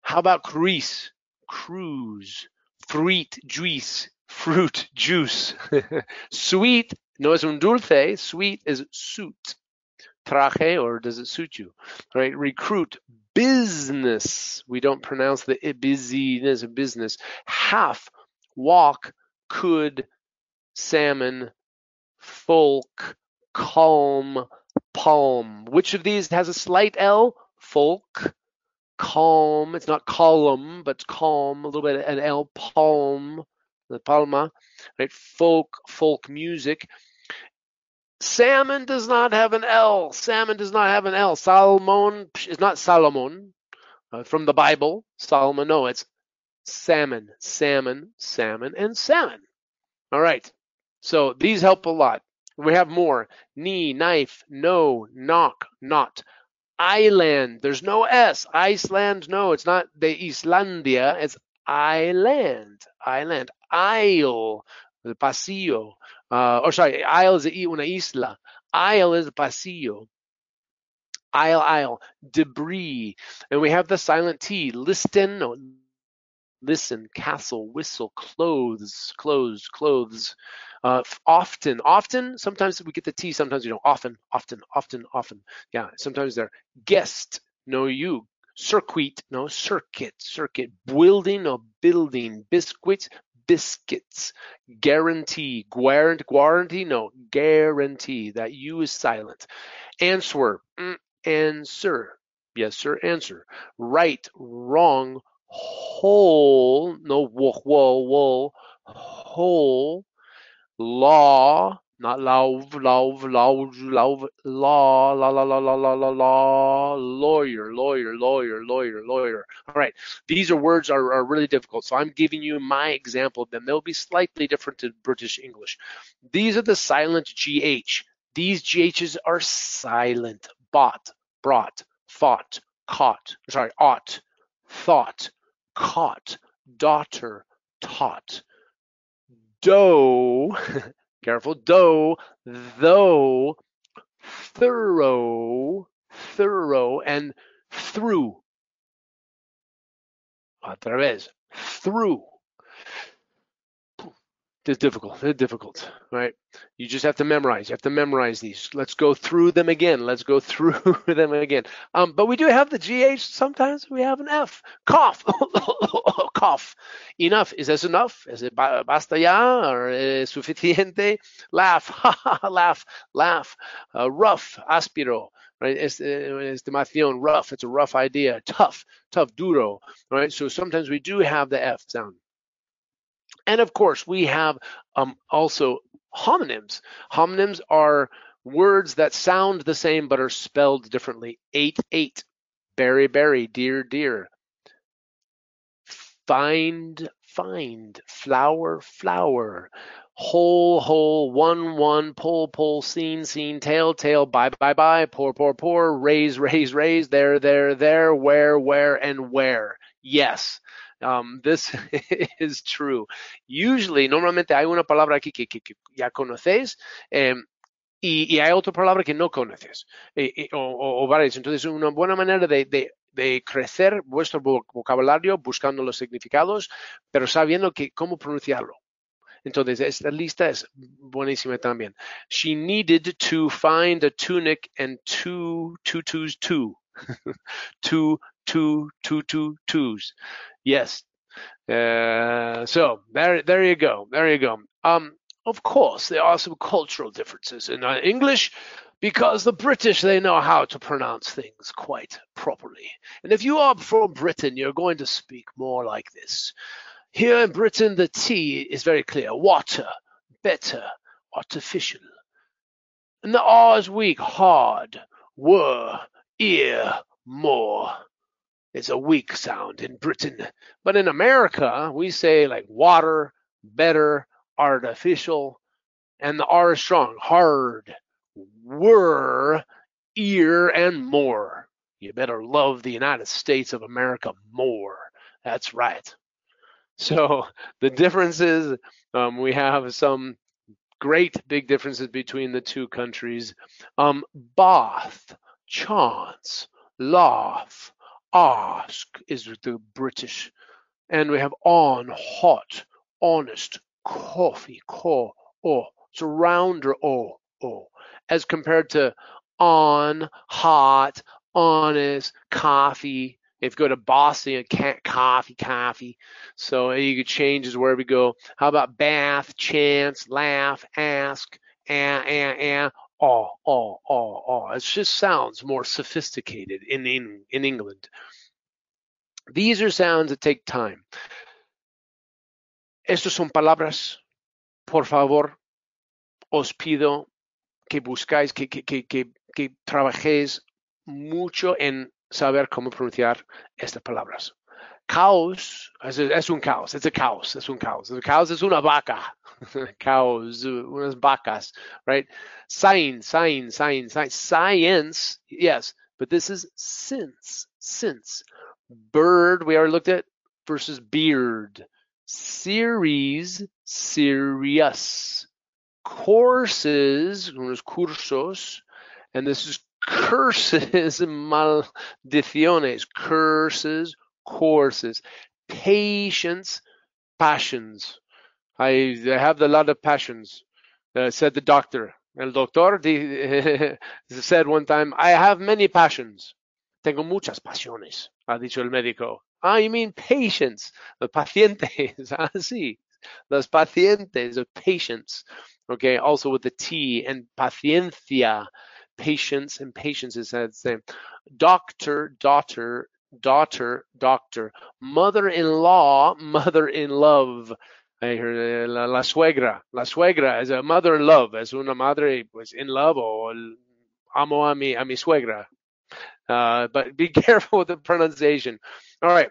How about cruise, cruise, fruit, juice, fruit, juice. Sweet, no es un dulce, sweet is suit. Traje or does it suit you? Right? Recruit business. We don't pronounce the busyness of business. Half walk could salmon folk calm palm. Which of these has a slight l? Folk calm. It's not column but calm. A little bit an l palm the palma right folk folk music Salmon does not have an L. Salmon does not have an L. Salmon is not Solomon uh, from the Bible. Solomon, no, it's salmon, salmon, salmon, and salmon. All right. So these help a lot. We have more. Knee, knife, no, knock, not. Island, there's no S. Iceland, no, it's not the Islandia, it's island, island. Isle, the pasillo. Uh, or sorry, isle is una isla. Isle is pasillo. Isle, isle, debris. And we have the silent T, listen, no, listen, castle, whistle, clothes, clothes, clothes. Uh, often, often, sometimes we get the T, sometimes we don't. Often, often, often, often. Yeah, sometimes they're guest, no you. Circuit, no circuit, circuit. Building, no building. Biscuit, biscuits. Guarantee, guarantee, guarantee, no guarantee. That you is silent. Answer, mm, answer. Yes, sir, answer. Right, wrong, whole, no whoa, whoa, whoa, whole, law, not love, love, love, love, law, la, la, la, la, la, la, law, lawyer, lawyer, lawyer, lawyer, lawyer. All right, these are words are, are really difficult. So I'm giving you my example of them. They'll be slightly different to British English. These are the silent GH. These GHs are silent. Bought, brought, fought, caught, sorry, ought, thought, caught, daughter, taught, dough, careful, Though, though, thorough, thorough, and through. Otra vez, through. It's difficult. They're difficult, right? You just have to memorize. You have to memorize these. Let's go through them again. Let's go through them again. Um, but we do have the GH. Sometimes we have an F. Cough. Cough. Enough. Is this enough? Is it basta ya or es suficiente? Laugh. laugh. Laugh. Uh, rough. Aspiro. Right? Estimación. Rough. It's a rough idea. Tough. Tough. Duro. Right? So sometimes we do have the F sound. And of course, we have um, also homonyms. Homonyms are words that sound the same but are spelled differently. Eight, eight, berry, berry, dear, dear. Find, find, flower, flower. Whole, whole, one, one, pull, pull, scene, scene, tail, tail, bye, bye, bye, pour, pour, pour, raise, raise, raise, there, there, there, where, where, and where. Yes, um, this is true. Usually, normalmente hay una palabra aquí que, que, que ya conocéis eh, y, y, hay otra palabra que no conoces eh, eh, o, o, o, varias. Entonces, una buena manera de, de, de, crecer vuestro vocabulario buscando los significados, pero sabiendo que cómo pronunciarlo. Entonces, esta lista es buenísima también. She needed to find a tunic and two tutus two. Two, two, two, two, twos. Yes. Uh, so there, there you go. There you go. Um, of course, there are some cultural differences in uh, English because the British they know how to pronounce things quite properly. And if you are from Britain, you're going to speak more like this. Here in Britain, the T is very clear: water, better, artificial. And the R is weak: hard, were, ear, more. It's a weak sound in Britain. But in America, we say like water, better, artificial, and the R is strong, hard, were, ear, and more. You better love the United States of America more. That's right. So the differences, um, we have some great big differences between the two countries. Um, chance, laugh, ask is the British. And we have on, hot, honest, coffee, co, oh. a rounder o, o. As compared to on, hot, honest, coffee. If you go to Boston, can't coffee, coffee. So you could change as where we go. How about bath, chance, laugh, ask, ah, ah, ah, oh, oh, oh, oh. It just sounds more sophisticated in, in, in England. These are sounds that take time. Estos son palabras, por favor, os pido que buscáis, que, que, que, que, trabajéis mucho en saber cómo pronunciar estas palabras. Caos es, un caos, es un caos, es un caos. El caos es una vaca. Cows, unas vacas, right? Science, science, science, science, science, yes, but this is since, since. Bird, we already looked at, versus beard. Series, serious. Courses, unos cursos, and this is curses, maldiciones, curses, courses. patience, passions. I, I have a lot of passions, uh, said the doctor. El doctor di- said one time, I have many passions. Tengo muchas pasiones, ha dicho el médico. Ah, you mean patience, the pacientes. Ah, sí, los pacientes, the patience. Okay, also with the T and paciencia, patience and patience is the same. Doctor, daughter, daughter, doctor. Mother-in-law, mother-in-love. I heard, eh, la, la suegra. La suegra is a mother-in-love. as una madre was in love o el- amo a mi, a mi suegra. Uh, but be careful with the pronunciation. All right.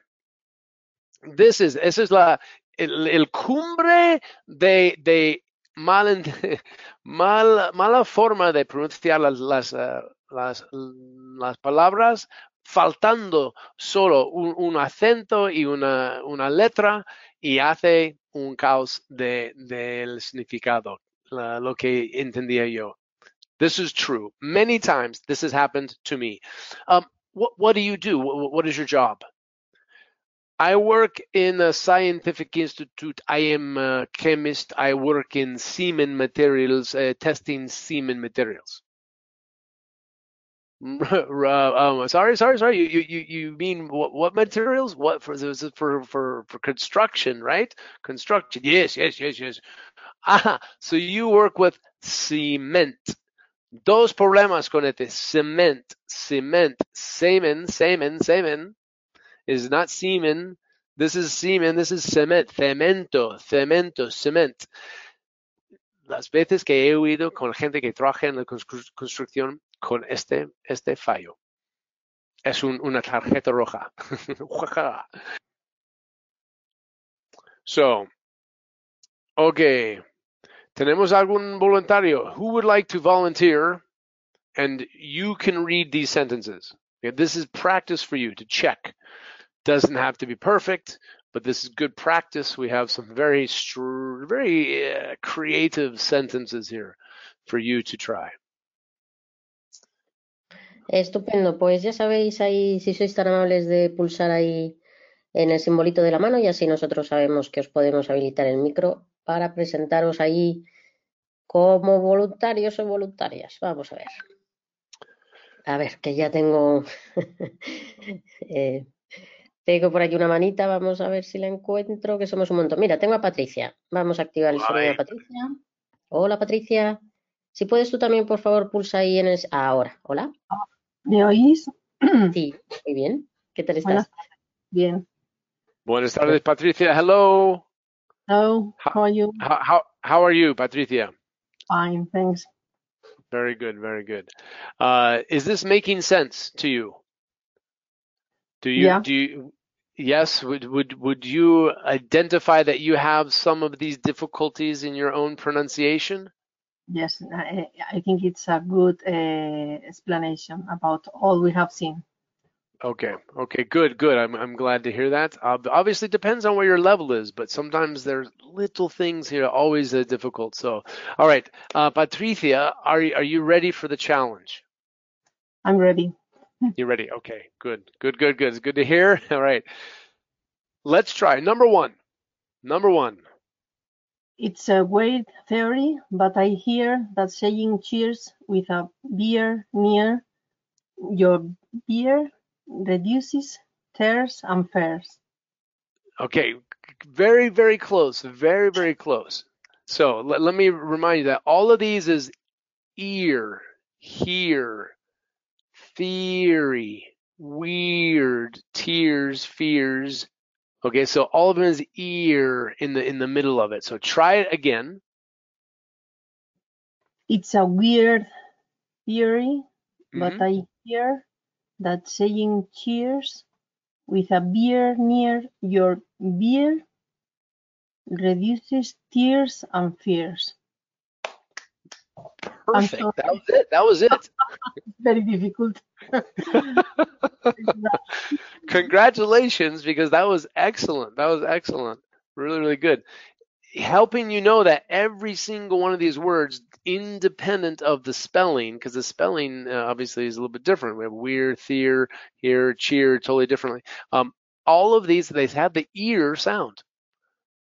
This is, esa es la, el, el cumbre de, de mal, mal, mala forma de pronunciar las, las, eh, las, las palabras faltando solo un, un acento y una, una letra y hace un caos de, del significado, la- lo que entendía yo. This is true. Many times this has happened to me. Um, what, what do you do? What, what is your job? I work in a scientific institute. I am a chemist. I work in semen materials, uh, testing semen materials. um, sorry, sorry, sorry. You, you, you mean what, what materials? What for? For, for, for construction, right? Construction. Yes, yes, yes, yes. Ah, so you work with cement. Dos problemas con este. Cement, cement, semen, semen, semen is not semen. This is semen. This is cement. Cemento, cemento, cement. Las veces que he oído con gente que trabaja en la constru- construcción con este, este fallo. Es un- una tarjeta roja. so, okay. Tenemos algún voluntario? Who would like to volunteer? And you can read these sentences. Okay, This is practice for you to check. Doesn't have to be perfect, but this is good practice. We have some very, very uh, creative sentences here for you to try. Estupendo, pues ya sabéis ahí, si sois tan amables de pulsar ahí en el simbolito de la mano y así nosotros sabemos que os podemos habilitar el micro para presentaros ahí como voluntarios o voluntarias. Vamos a ver. A ver, que ya tengo, eh, tengo por aquí una manita, vamos a ver si la encuentro, que somos un montón. Mira, tengo a Patricia. Vamos a activar el Hola, sonido de ahí. Patricia. Hola, Patricia. Si puedes tú también, por favor, pulsa ahí en el... Ahora, hola. ¿Me oís? Sí, muy bien. ¿Qué tal Buenas estás? Bien. Buenas tardes, Patricia. Hello. Hello, How- how are you? How, how, how are you, Patricia? Fine, thanks. Very good, very good. Uh, is this making sense to you? Do you Yeah. do you yes, would would would you identify that you have some of these difficulties in your own pronunciation? Yes, I, I think it's a good uh, explanation about all we have seen. Okay, okay, good, good. I'm I'm glad to hear that. Uh, obviously, depends on where your level is, but sometimes there's little things here always uh, difficult. So, all right, uh, Patricia, are you, are you ready for the challenge? I'm ready. You're ready? Okay, good, good, good, good. It's good to hear. All right, let's try. Number one. Number one. It's a weird theory, but I hear that saying cheers with a beer near your beer reduces tears and fairs. Okay, very, very close. Very, very close. So let, let me remind you that all of these is ear, hear, theory, weird, tears, fears. Okay, so all of them is ear in the in the middle of it. So try it again. It's a weird theory, but Mhm. I hear that saying cheers with a beer near your beer reduces tears and fears. Perfect. That was it. That was it. Very difficult. Congratulations, because that was excellent. That was excellent. Really, really good. Helping you know that every single one of these words, independent of the spelling, because the spelling uh, obviously is a little bit different. We have weird, theer, here, cheer, totally differently. Um, all of these they have the ear sound.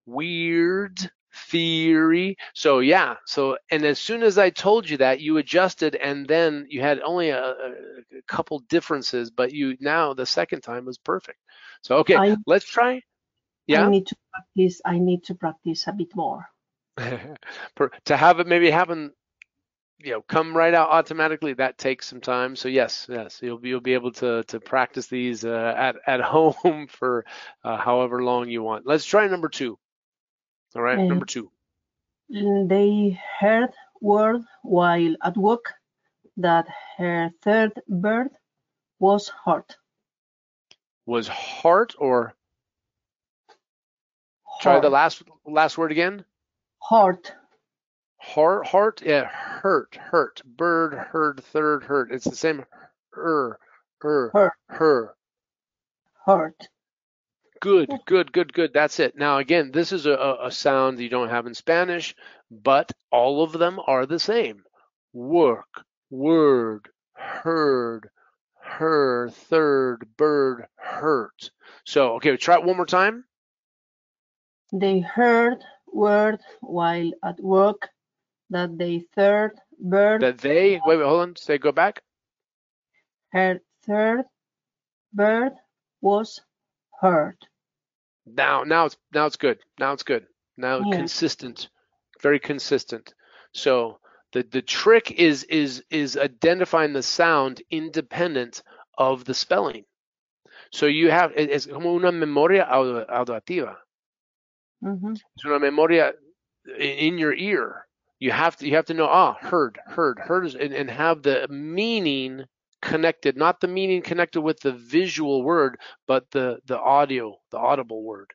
Weird theory. So yeah. So and as soon as I told you that, you adjusted, and then you had only a, a couple differences, but you now the second time was perfect. So okay, I- let's try. Yeah. I need to practice. I need to practice a bit more. To have it maybe happen you know come right out automatically that takes some time so yes yes you'll be you'll be able to to practice these uh, at at home for uh, however long you want let's try number two all right Okay. number two They heard word while at work that her third bird was hurt. was hurt or try the last last word again Hurt. heart heart yeah hurt hurt bird heard third hurt it's the same er er Hurt. her Hurt. Good, good, good, good. That's it. Now, again, this is a, a sound you don't have in Spanish, but all of them are the same. Work, word, heard, her, third, bird, hurt. So, okay, try it one more time. They heard word while at work that they third bird, That they, wait, wait, hold on. Say, go back. her third bird was hurt. Now, now it's now it's good. Now it's good. Now Yeah. consistent, very consistent. So the the trick is is is identifying the sound independent of the spelling. So you have es es como una memoria auditiva. Mhm. It's una memoria in, in your ear. You have to you have to know ah heard heard heard is, and, and have the meaning connected, not the meaning connected with the visual word, but the the audio, the audible word.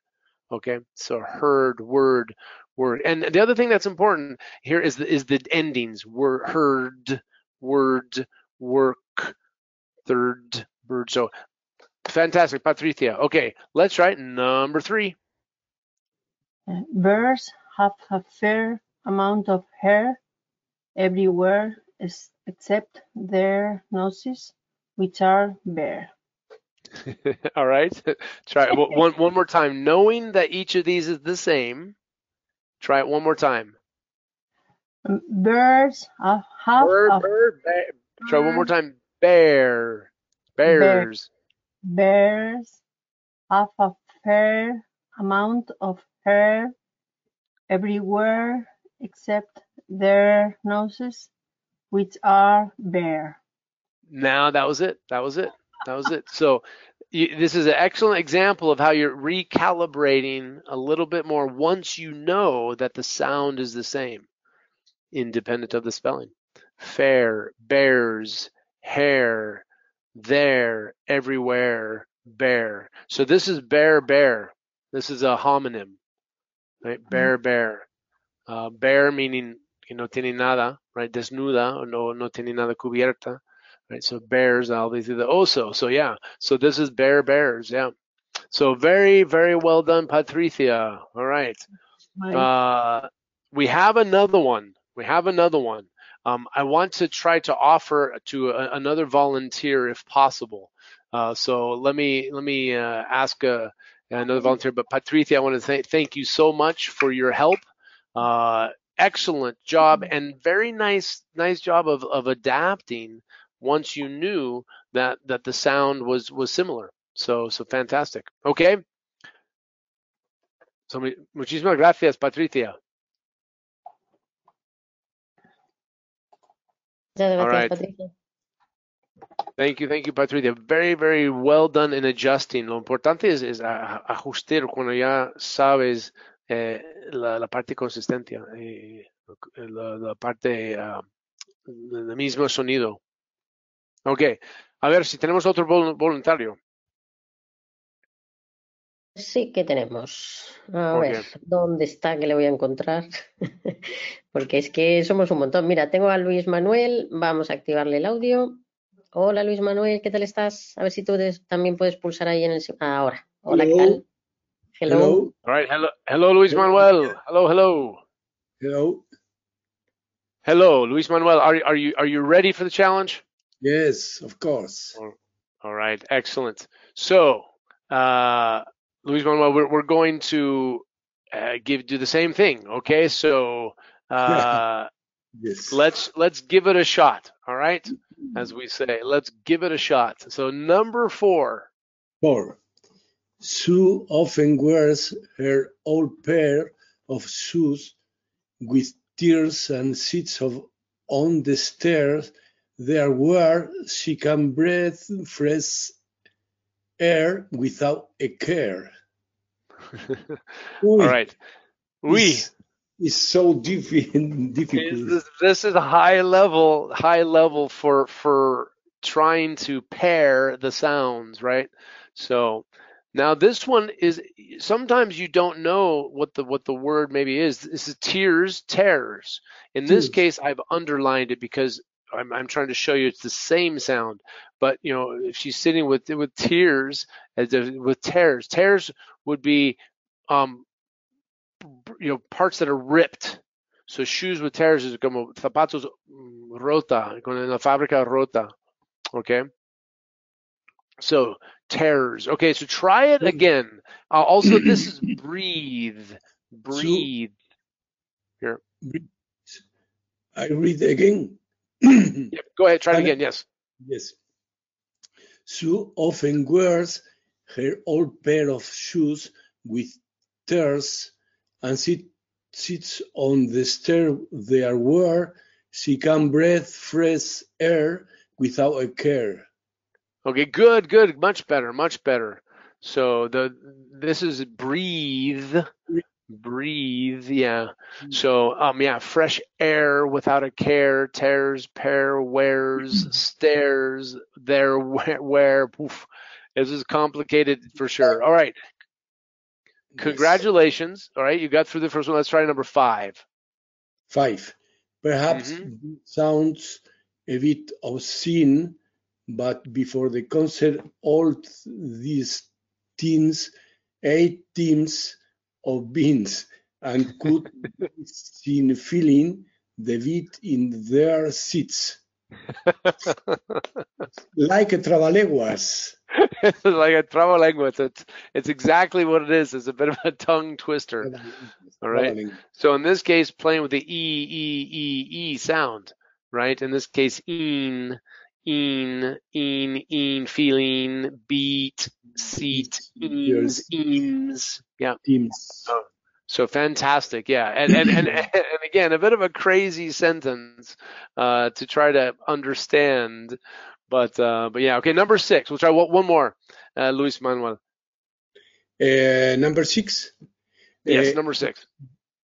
Okay, so heard word word, and the other thing that's important here is the is the endings. Word heard word work third bird. So fantastic, Patricia. Okay, let's it. number three. Birds have a fair amount of hair everywhere except their noses, which are bare. All right. Try it one one- one more time. Knowing that each of these is the same, try it one more time. Um, Birds have, have Bird, a bird, bear. Try one more time. Bear. Bears. bears have a fair amount of hair everywhere except their noses, which are bare. Now that was it. That was it. That was it. So you, this is an excellent example of how you're recalibrating a little bit more once you know that the sound is the same, independent of the spelling. Fair, bears, hair, there, everywhere, bear. So this is bear, bear. This is a homonym, right? Bear, bear. Uh, bear meaning que no tiene nada, right? Desnuda o no, no tiene nada cubierta, right? So bears, I'll be the oso. So yeah, so this is bear, bears, yeah. So very, very well done, Patricia. All right. Uh, we have another one. We have another one. Um, I want to try to offer to a, another volunteer if possible. Uh, so let me let me uh, ask uh, another volunteer. But Patricia, I want to th- thank you so much for your help. Excellent job mm-hmm. and very nice nice job of, of adapting once you knew that that the sound was was similar. So so fantastic. Okay. So mu- muchísimas gracias, Patricia. All gracias, right. Patricia. Thank you, thank you, Patricia. Very, very well done in adjusting. Lo importante es, es ajustar cuando ya sabes eh, la, la parte consistencia, eh, la, la parte ah, del mismo sonido. Ok, a ver si tenemos otro vol- voluntario. Sí que tenemos. A ver, ¿dónde está que le voy a encontrar? Porque es que somos un montón. Mira, tengo a Luis Manuel, vamos a activarle el audio. Hola Luis Manuel, ¿qué tal estás? A ver si tú también puedes pulsar ahí en el... ah, Ahora. Hola, ¿qué tal? Hello. Hello. All right, hello, hello, Luis Manuel. Hello, hello. Hello. Hello, Luis Manuel. Are, are you are you ready for the challenge? Yes, of course. All right, excellent. So, uh, Luis Manuel, we're, we're going to uh, give do the same thing. Okay, so uh, Yes. let's let's give it a shot. All right, as we say, let's give it a shot. So number four. Four. Sue often wears her old pair of shoes with tears and sits on the stairs there where she can breathe fresh air without a care. All right. We. It's, it's so diffi- difficult. This, this is a high level, high level for for trying to pair the sounds, right? So now this one is sometimes you don't know what the what the word maybe is. This is tears, tears. In this case, I've underlined it because I'm I'm trying to show you it's the same sound. But you know, if she's sitting with with tears, with tears, tears would be um you know parts that are ripped. So shoes with tears is como zapatos mm, rota, con la fábrica rota. Okay. So tears. Okay, so try it again. Uh, also, this is breathe. Breathe. Here. I read again. Yep, go ahead. Try it again. Yes. Yes. Sue often wears her old pair of shoes with tears and sit, sits on the stair there where she can breathe fresh air without a care. Okay. Good. Good. Much better. Much better. So the this is breathe. Breathe. Yeah. So um yeah, fresh air without a care. Tears, pair, wears, stairs, there, where, where. Poof. This is complicated for sure. All right. Congratulations. All right, you got through the first one. Let's try number five. Five. Perhaps Mhm. sounds a bit obscene, but before the concert, all these teams, eight teams of beans and could be seen filling the beat in their seats. like a Travaleguas. like a travel language. It's it's exactly what it is. It's a bit of a tongue twister. All right. So in this case, playing with the e e e e sound, right? In this case, een, een, in, in, feeling, beat, seat, eens, eens. Yeah. Teams. So fantastic, yeah, and and and, and again, a bit of a crazy sentence uh, to try to understand, but uh, but yeah, okay. Number six, we'll try one one more, uh, Luis Manuel. Uh, number six. Yes, Uh, number six.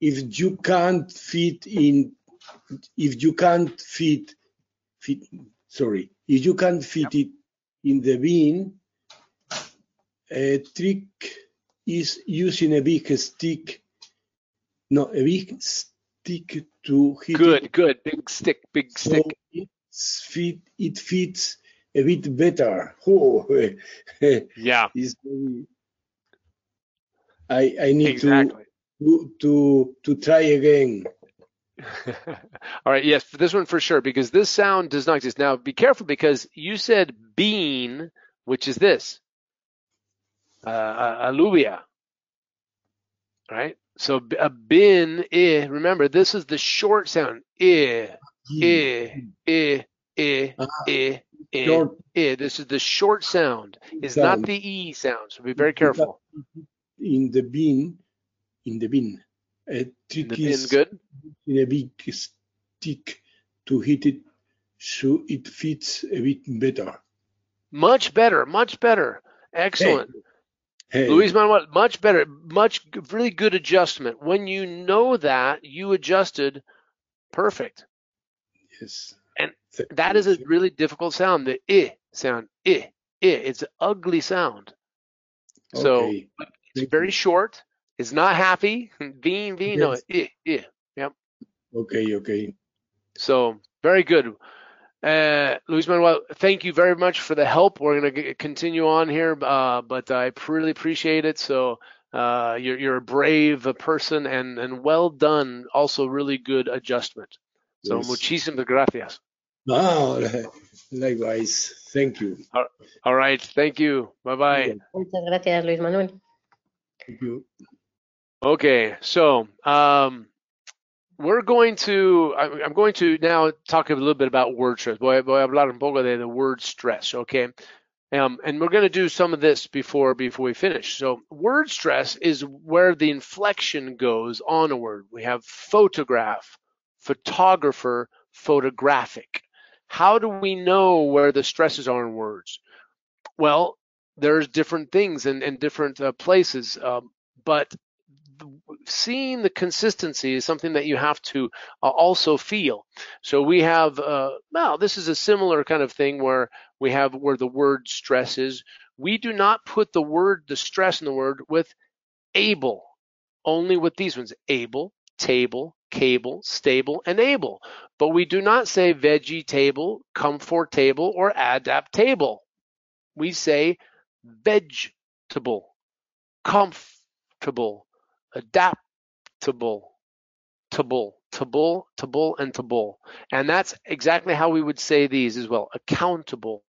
if you can't fit in if you can't fit fit sorry. If you can't fit it in the bin a trick is using a big stick. No a big stick to hit Good, it. Good. Big stick, big so stick. it's fit it fits a bit better. Oh Yeah, very, I I need exactly. to to to try again All right, yes, this one for sure, because this sound does not exist. Now, be careful because you said bean, which is this, uh, aluvia, right? So a bin, eh, remember, this is the short sound, eh, eh, eh, eh, Ah, eh, eh, eh. This is the short sound. It's not the e sound, so be very careful. in the bin, in the bin. A In trick the is good? in a big stick to hit it so it fits a bit better. Much better, much better. Excellent. Hey, Luis Manuel, much better, much really good adjustment. When you know that, you adjusted perfect. yes. and That is a really difficult sound, the I sound, I, I. It's an ugly sound. So okay. it's very short. It's not happy. Bean, bean, no, Yes. I, I. Okay, okay. So very good. Uh, Luis Manuel, thank you very much for the help. We're going to continue on here, uh, but I really appreciate it. So uh, you're, you're a brave person and, and well done. Also, really good adjustment. So Yes. muchísimas gracias. Ah, Likewise. Thank you. All right. Thank you. Bye bye. Muchas gracias, Luis Manuel. Thank you. Okay, so um, we're going to, I'm going to now talk a little bit about word stress. Voy, voy a hablar un poco de the word stress, okay? Um, and we're going to do some of this before before we finish. So word stress is where the inflection goes on a word. We have photograph, photographer, photographic. How do we know where the stresses are in words? Well, there's different things in, in different uh, places, um, but seeing the consistency is something that you have to uh, also feel. So we have, uh, well, this is a similar kind of thing where we have where the word stress is. We do not put the word, the stress in the word with able, only with these ones, able, table, cable, stable, and able. But we do not say vegetable, comfortable, or adapt table. We say vegetable, comfortable, adaptable, table, table, table, and table. And that's exactly how we would say these as well. Accountable,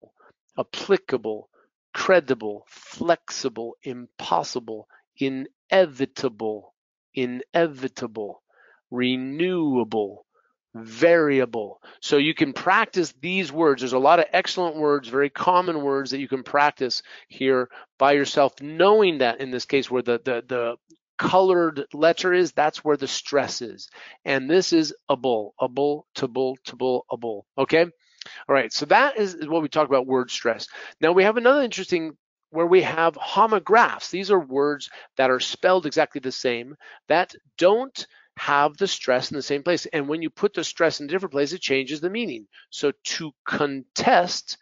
applicable, credible, flexible, impossible, inevitable, inevitable, renewable, variable. So you can practice these words. There's a lot of excellent words, very common words that you can practice here by yourself, knowing that in this case where the the, the colored letter is, that's where the stress is. And this is a bull, a bull, to bull, to bull, a bull. Okay? All right, so that is, what we talk about word stress. Now we have another interesting where we have homographs. These are words that are spelled exactly the same that don't have the stress in the same place. And when you put the stress in a different place, it changes the meaning. So to contest,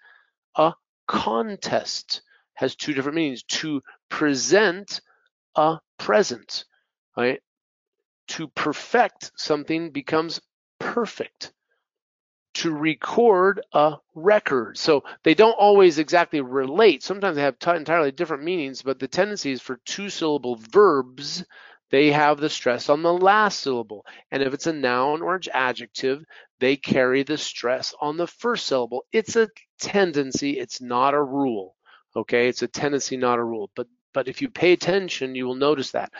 a contest has two different meanings. To present, a present, right? To perfect something becomes perfect. To record a record. So they don't always exactly relate. Sometimes they have t- entirely different meanings, but the tendency is for two syllable verbs, they have the stress on the last syllable. And if it's a noun or an adjective, they carry the stress on the first syllable. It's a tendency, it's not a rule. Okay, it's a tendency, not a rule. But but if you pay attention, you will notice that.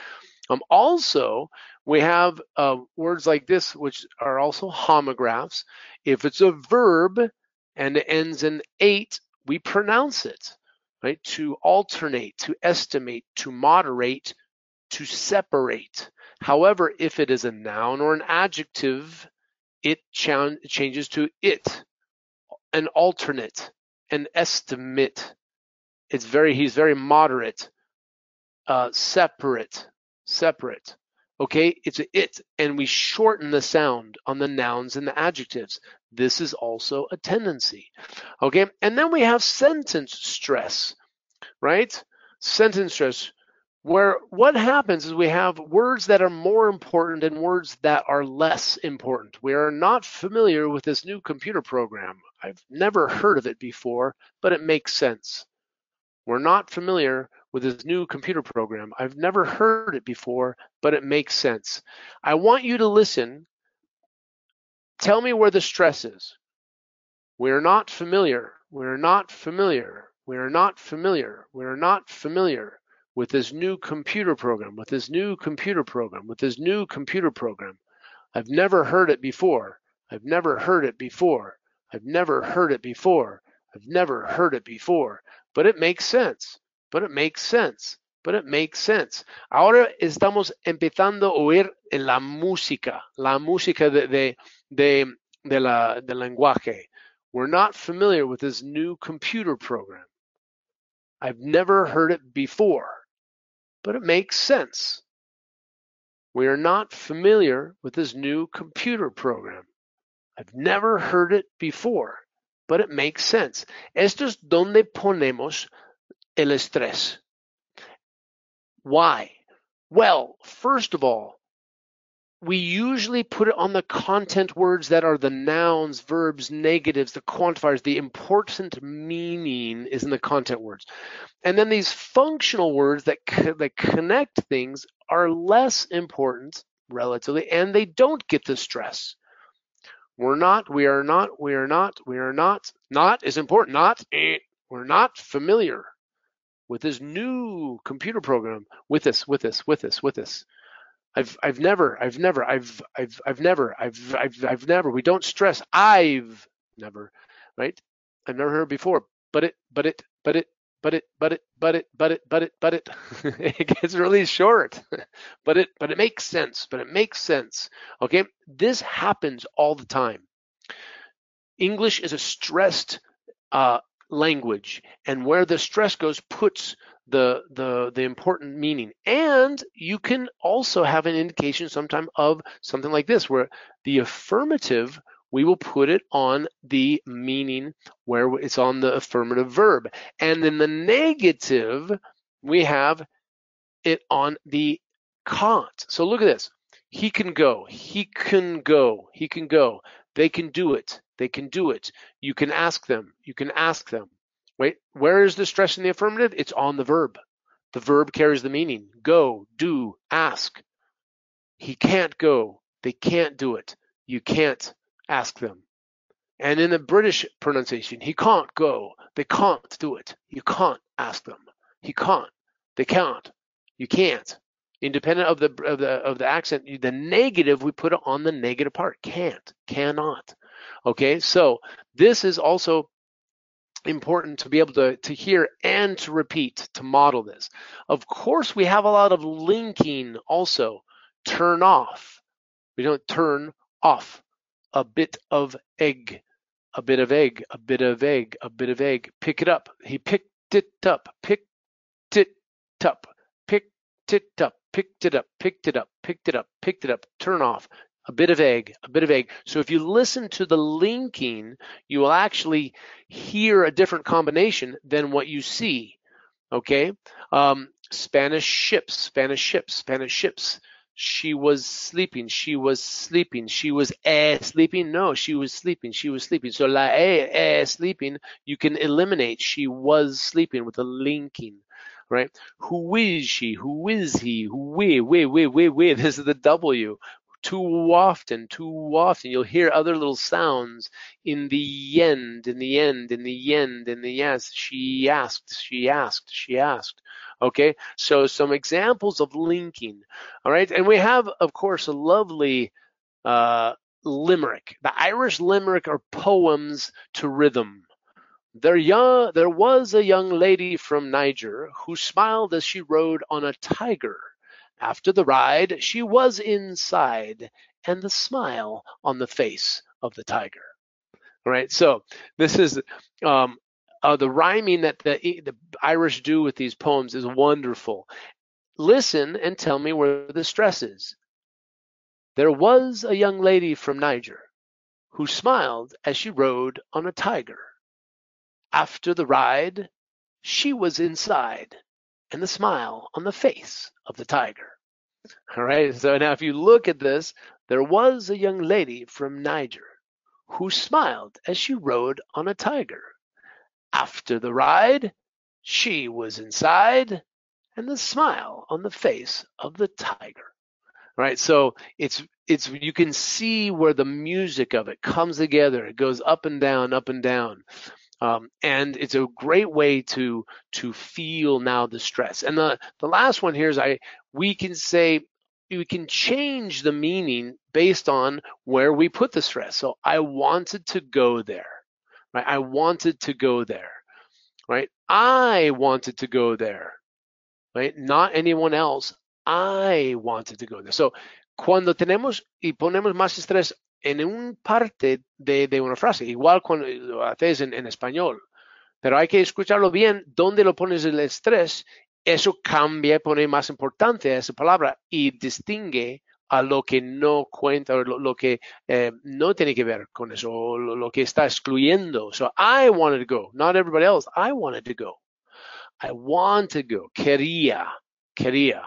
Um, also, we have uh, words like this, which are also homographs. If it's a verb and it ends in ate, we pronounce it, right? To alternate, to estimate, to moderate, to separate. However, if it is a noun or an adjective, it ch- changes to it, an alternate, an estimate. It's very, he's very moderate uh, separate, separate. Okay, it's a it, and we shorten the sound on the nouns and the adjectives. This is also a tendency. Okay, and then we have sentence stress, right? Sentence stress, where what happens is we have words that are more important and words that are less important. We are not familiar with this new computer program. I've never heard of it before, but it makes sense. We're not familiar with this new computer program. I've never heard it before, but it makes sense. I want you to listen. Tell me where the stress is. We're not familiar. We're not familiar. We're not familiar. We're not familiar with this new computer program, with this new computer program, with this new computer program. I've never heard it before. I've never heard it before. I've never heard it before. I've never heard it before. But it makes sense but it makes sense. But it makes sense. Ahora estamos empezando a oír la música, la música de, de, de, de la, del lenguaje. We're not familiar with this new computer program. I've never heard it before, but it makes sense. We are not familiar with this new computer program. I've never heard it before, but it makes sense. Esto es donde ponemos el estrés. Why? Well, first of all, we usually put it on the content words that are the nouns, verbs, negatives, the quantifiers. The important meaning is in the content words. And then these functional words that, that connect things are less important relatively, and they don't get the stress. We're not, we are not, we are not, we are not. Not is important. Not, eh, we're not familiar with this new computer program. With this, with this, with this, with this. I've I've never, I've never, I've I've I've never, I've I've I've never. We don't stress I've never, right? I've never heard before. But it, but it, but it, but it, but it, but it, but it, but it, but it. it gets really short. but it, but it makes sense. But it makes sense. Okay, this happens all the time. English is a stressed uh, language, and where the stress goes puts the the the important meaning. And you can also have an indication sometime of something like this, where the affirmative we will put it on the meaning where it's on the affirmative verb. And in the negative, we have it on the can't. So look at this. He can go. He can go. He can go. They can do it. They can do it. You can ask them. You can ask them. Wait, where is the stress in the affirmative? It's on the verb. The verb carries the meaning. Go, do, ask. He can't go. They can't do it. You can't ask them. And in the British pronunciation, he can't go. They can't do it. You can't ask them. He can't. They can't. You can't. Independent of the of the of the accent, the negative we put it on the negative part. Can't. Cannot. Okay. So this is also important to be able to, to hear and to repeat to model this. Of course, we have a lot of linking also. Turn off. We don't turn off a bit of egg, a bit of egg, a bit of egg, a bit of egg. Pick it up. He picked it up, picked it up, picked it up, picked it up, picked it up, picked it up, picked it up. Turn off. A bit of egg, a bit of egg. So if you listen to the linking, you will actually hear a different combination than what you see. Okay. Um, Spanish ships, Spanish ships, Spanish ships. She was sleeping. She was sleeping. She was eh, sleeping. No, she was sleeping. She was sleeping. So la eh, eh, sleeping, you can eliminate she was sleeping with a linking, right? Who is she? Who is he? We, we, we, we, we. This is the W. Too often, too often, you'll hear other little sounds in the end, in the end, in the end, in the yes. She asked, she asked, she asked. Okay, so some examples of linking. All right, and we have, of course, a lovely uh, limerick. The Irish limerick are poems to rhythm. There, young, there was a young lady from Niger who smiled as she rode on a tiger. After the ride, she was inside, and the smile on the face of the tiger. All right, so this is um, uh, the rhyming that the, the Irish do with these poems is wonderful. Listen and tell me where the stress is. There was a young lady from Niger who smiled as she rode on a tiger. After the ride, she was inside, and the smile on the face of the tiger. All right, so now if you look at this, there was a young lady from Niger who smiled as she rode on a tiger. After the ride, she was inside, and the smile on the face of the tiger. Right, so it's it's you can see where the music of it comes together. It goes up and down, up and down, um, and it's a great way to to feel now the stress. And the the last one here is I we can say we can change the meaning based on where we put the stress. So I wanted to go there right? I wanted to go there, right? I wanted to go there, right? Not anyone else. I wanted to go there. So, cuando tenemos y ponemos más estrés en un parte de, de una frase, igual cuando lo haces en, en español, pero hay que escucharlo bien, dónde lo pones el estrés, eso cambia, pone más importancia a esa palabra y distingue a lo que no cuenta, lo, lo que eh, no tiene que ver con eso, lo, lo, que está excluyendo. So I wanted to go, not everybody else. I wanted to go. I want to go. Quería, quería.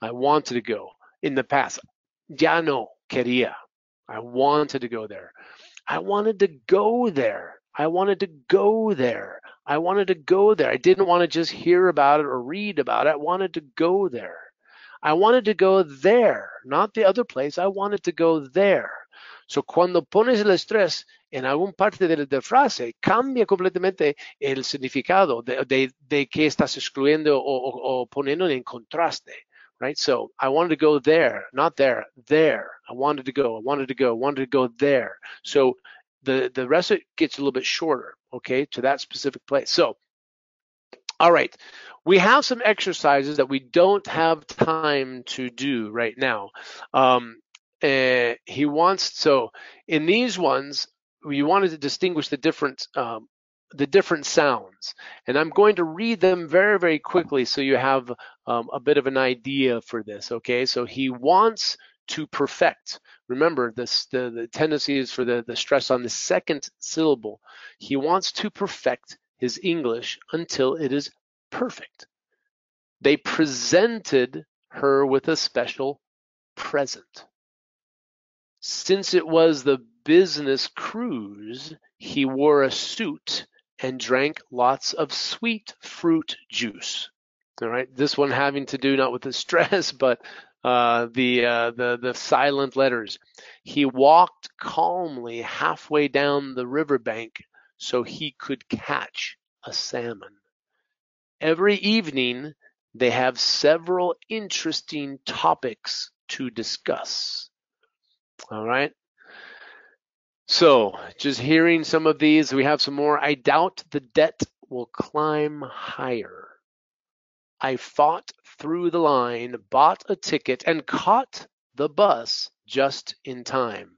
I wanted to go in the past. Ya no quería. I wanted to go there. I wanted to go there. I wanted to go there. I wanted to go there. I didn't want to just hear about it or read about it. I wanted to go there. I wanted to go there, not the other place. I wanted to go there. So, cuando pones el estrés en algún parte de la frase, cambia completamente el significado de, de, de qué estás excluyendo o, o, o poniendo en contraste. Right? So I wanted to go there, not there, there. I wanted to go, I wanted to go, wanted to go there. So the, the rest of it gets a little bit shorter, okay, to that specific place. So, all right, we have some exercises that we don't have time to do right now. Um, uh, he wants, so in these ones, we wanted to distinguish the different um, the different sounds. And I'm going to read them very, very quickly so you have um, a bit of an idea for this. Okay, so he wants to perfect. Remember, this the, the tendency is for the, the stress on the second syllable. He wants to perfect his English until it is perfect. They presented her with a special present. Since it was the business cruise, he wore a suit and drank lots of sweet fruit juice. All right, this one having to do not with the stress, but uh, the uh, the the silent letters. He walked calmly halfway down the riverbank so he could catch a salmon. Every evening they have several interesting topics to discuss. All right. So, just hearing some of these, we have some more. I doubt the debt will climb higher. I fought through the line, bought a ticket, and caught the bus just in time.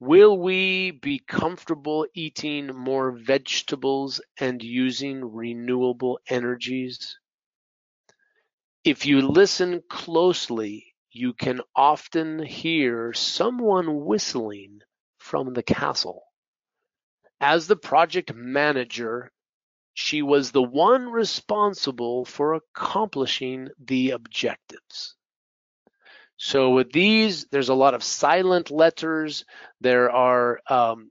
Will we be comfortable eating more vegetables and using renewable energies? If you listen closely, you can often hear someone whistling from the castle. As the project manager, she was the one responsible for accomplishing the objectives. So with these, there's a lot of silent letters. There are um,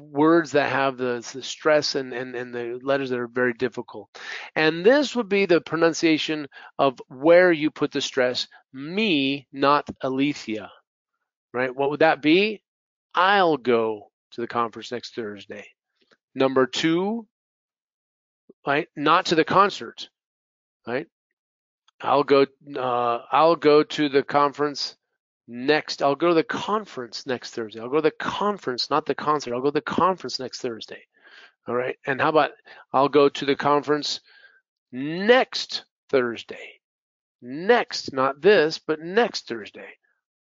words that have the, the stress and, and, and the letters that are very difficult. And this would be the pronunciation of where you put the stress. Me, not Alethea. Right? What would that be? I'll go to the conference next Thursday. Number two, right? Not to the concert, right? I'll go. Uh, I'll go to the conference next. I'll go to the conference next Thursday. I'll go to the conference, not the concert. I'll go to the conference next Thursday. All right. And how about I'll go to the conference next Thursday? Next, not this, but next Thursday.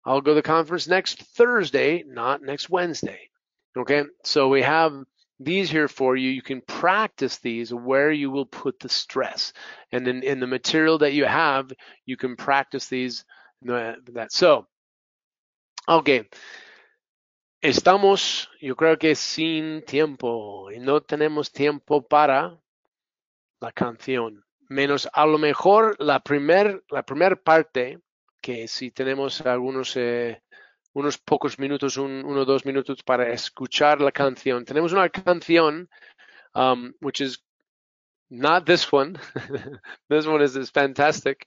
I'll go to the conference next Thursday, not next Wednesday. Okay, so we have these here for you. You can practice these where you will put the stress. And in, in the material that you have, you can practice these. That. So, okay. Estamos, yo creo que sin tiempo y no tenemos tiempo para la canción. Menos a lo mejor la primer, la primera parte que si tenemos algunos eh, unos pocos minutos, un, uno o dos minutos para escuchar la canción. Tenemos una canción, um, which is not this one. this one is, is fantastic,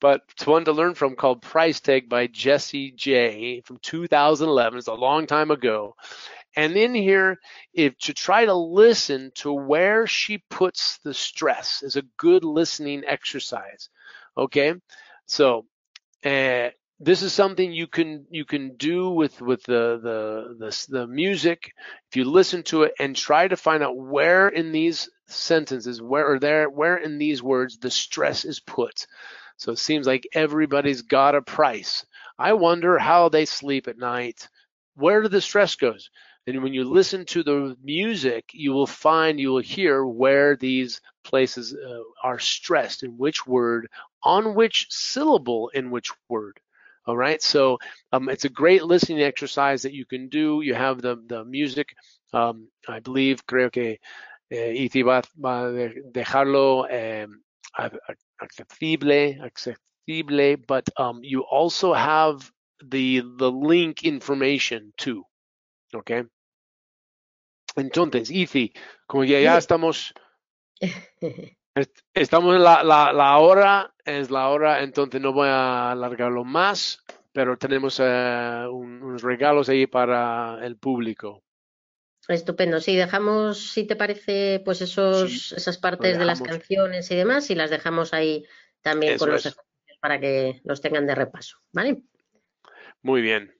but it's one to learn from called Price Tag by Jessie J from 2011. It's a long time ago. And in here, if to try to listen to where she puts the stress is a good listening exercise. Okay, so uh, this is something you can you can do with with the, the the the music. If you listen to it and try to find out where in these sentences where or there where in these words the stress is put. So it seems like everybody's got a price. I wonder how they sleep at night. Where do the stress goes? And when you listen to the music you will find you will hear where these places uh, are stressed in which word on which syllable in which word. All right, so um, it's a great listening exercise that you can do. You have the, the music, um, I believe, creo que eh, Iti va, va a dejarlo eh, accesible, accesible, but um, you also have the, the link information too. Okay. Entonces, Iti, como ya, ya estamos Estamos en la, la, la, hora, es la hora, entonces no voy a alargarlo más. pero tenemos eh, un- unos regalos ahí para el público. Estupendo. Sí, dejamos, si te parece, pues esos, Sí, esas partes de las canciones y demás, y las dejamos ahí también Eso con los es. ejercicios para que los tengan de repaso, ¿vale? Muy bien.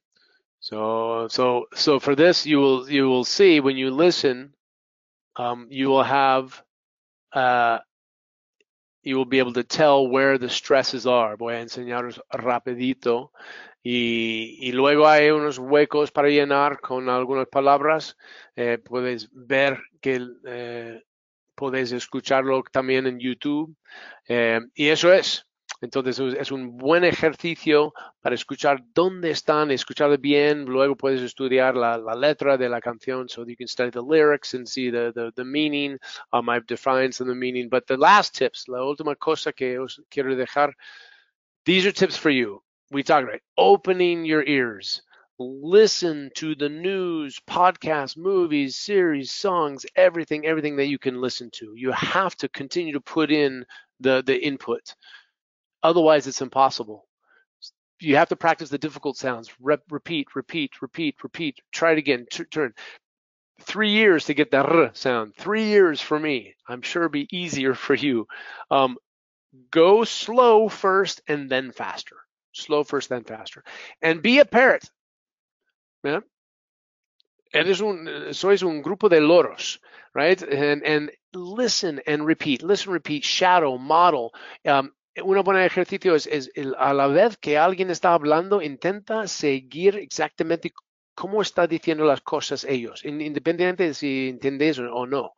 So, so, so for this, you will you will see when you listen, um, you will have, uh, you will be able to tell where the stresses are. Voy a enseñaros rapidito. Y, luego hay unos huecos para llenar con algunas palabras. Eh, puedes ver que eh, podéis escucharlo también en YouTube. Eh, y eso es. Entonces es- un buen ejercicio para escuchar dónde están, escuchar bien. Luego puedes estudiar la, la letra de la canción, so you can study the lyrics and see the, the, the meaning. Um, I've defined some of the meaning. But the last tips, la última cosa que os quiero dejar, these are tips for you. We talk about opening your ears. Listen to the news, podcasts, movies, series, songs, everything, everything that you can listen to. You have to continue to put in the, the input. Otherwise, it's impossible. You have to practice the difficult sounds. Rep, repeat, repeat, repeat, repeat. Try it again. Turn. Three years to get the r sound. Three years for me. I'm sure it'll be easier for you. Um, go slow first and then faster. Slow first, then faster. And be a parrot. Yeah? Un, sois un grupo de loros, right? And, and listen and repeat. Listen, repeat. Shadow, model. Um, una buena ejercicio es, es el- a la vez que alguien está hablando, intenta seguir exactamente cómo está diciendo las cosas ellos, in- independientemente de si entendéis o no.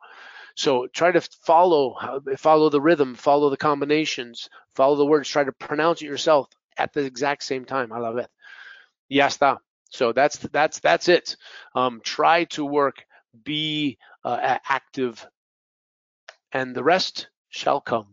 So try to follow follow the rhythm, follow the combinations, follow the words, try to pronounce it yourself at the exact same time, a la vez. Ya está. So that's that's that's it. Um, try to work, be uh, active, and the rest shall come.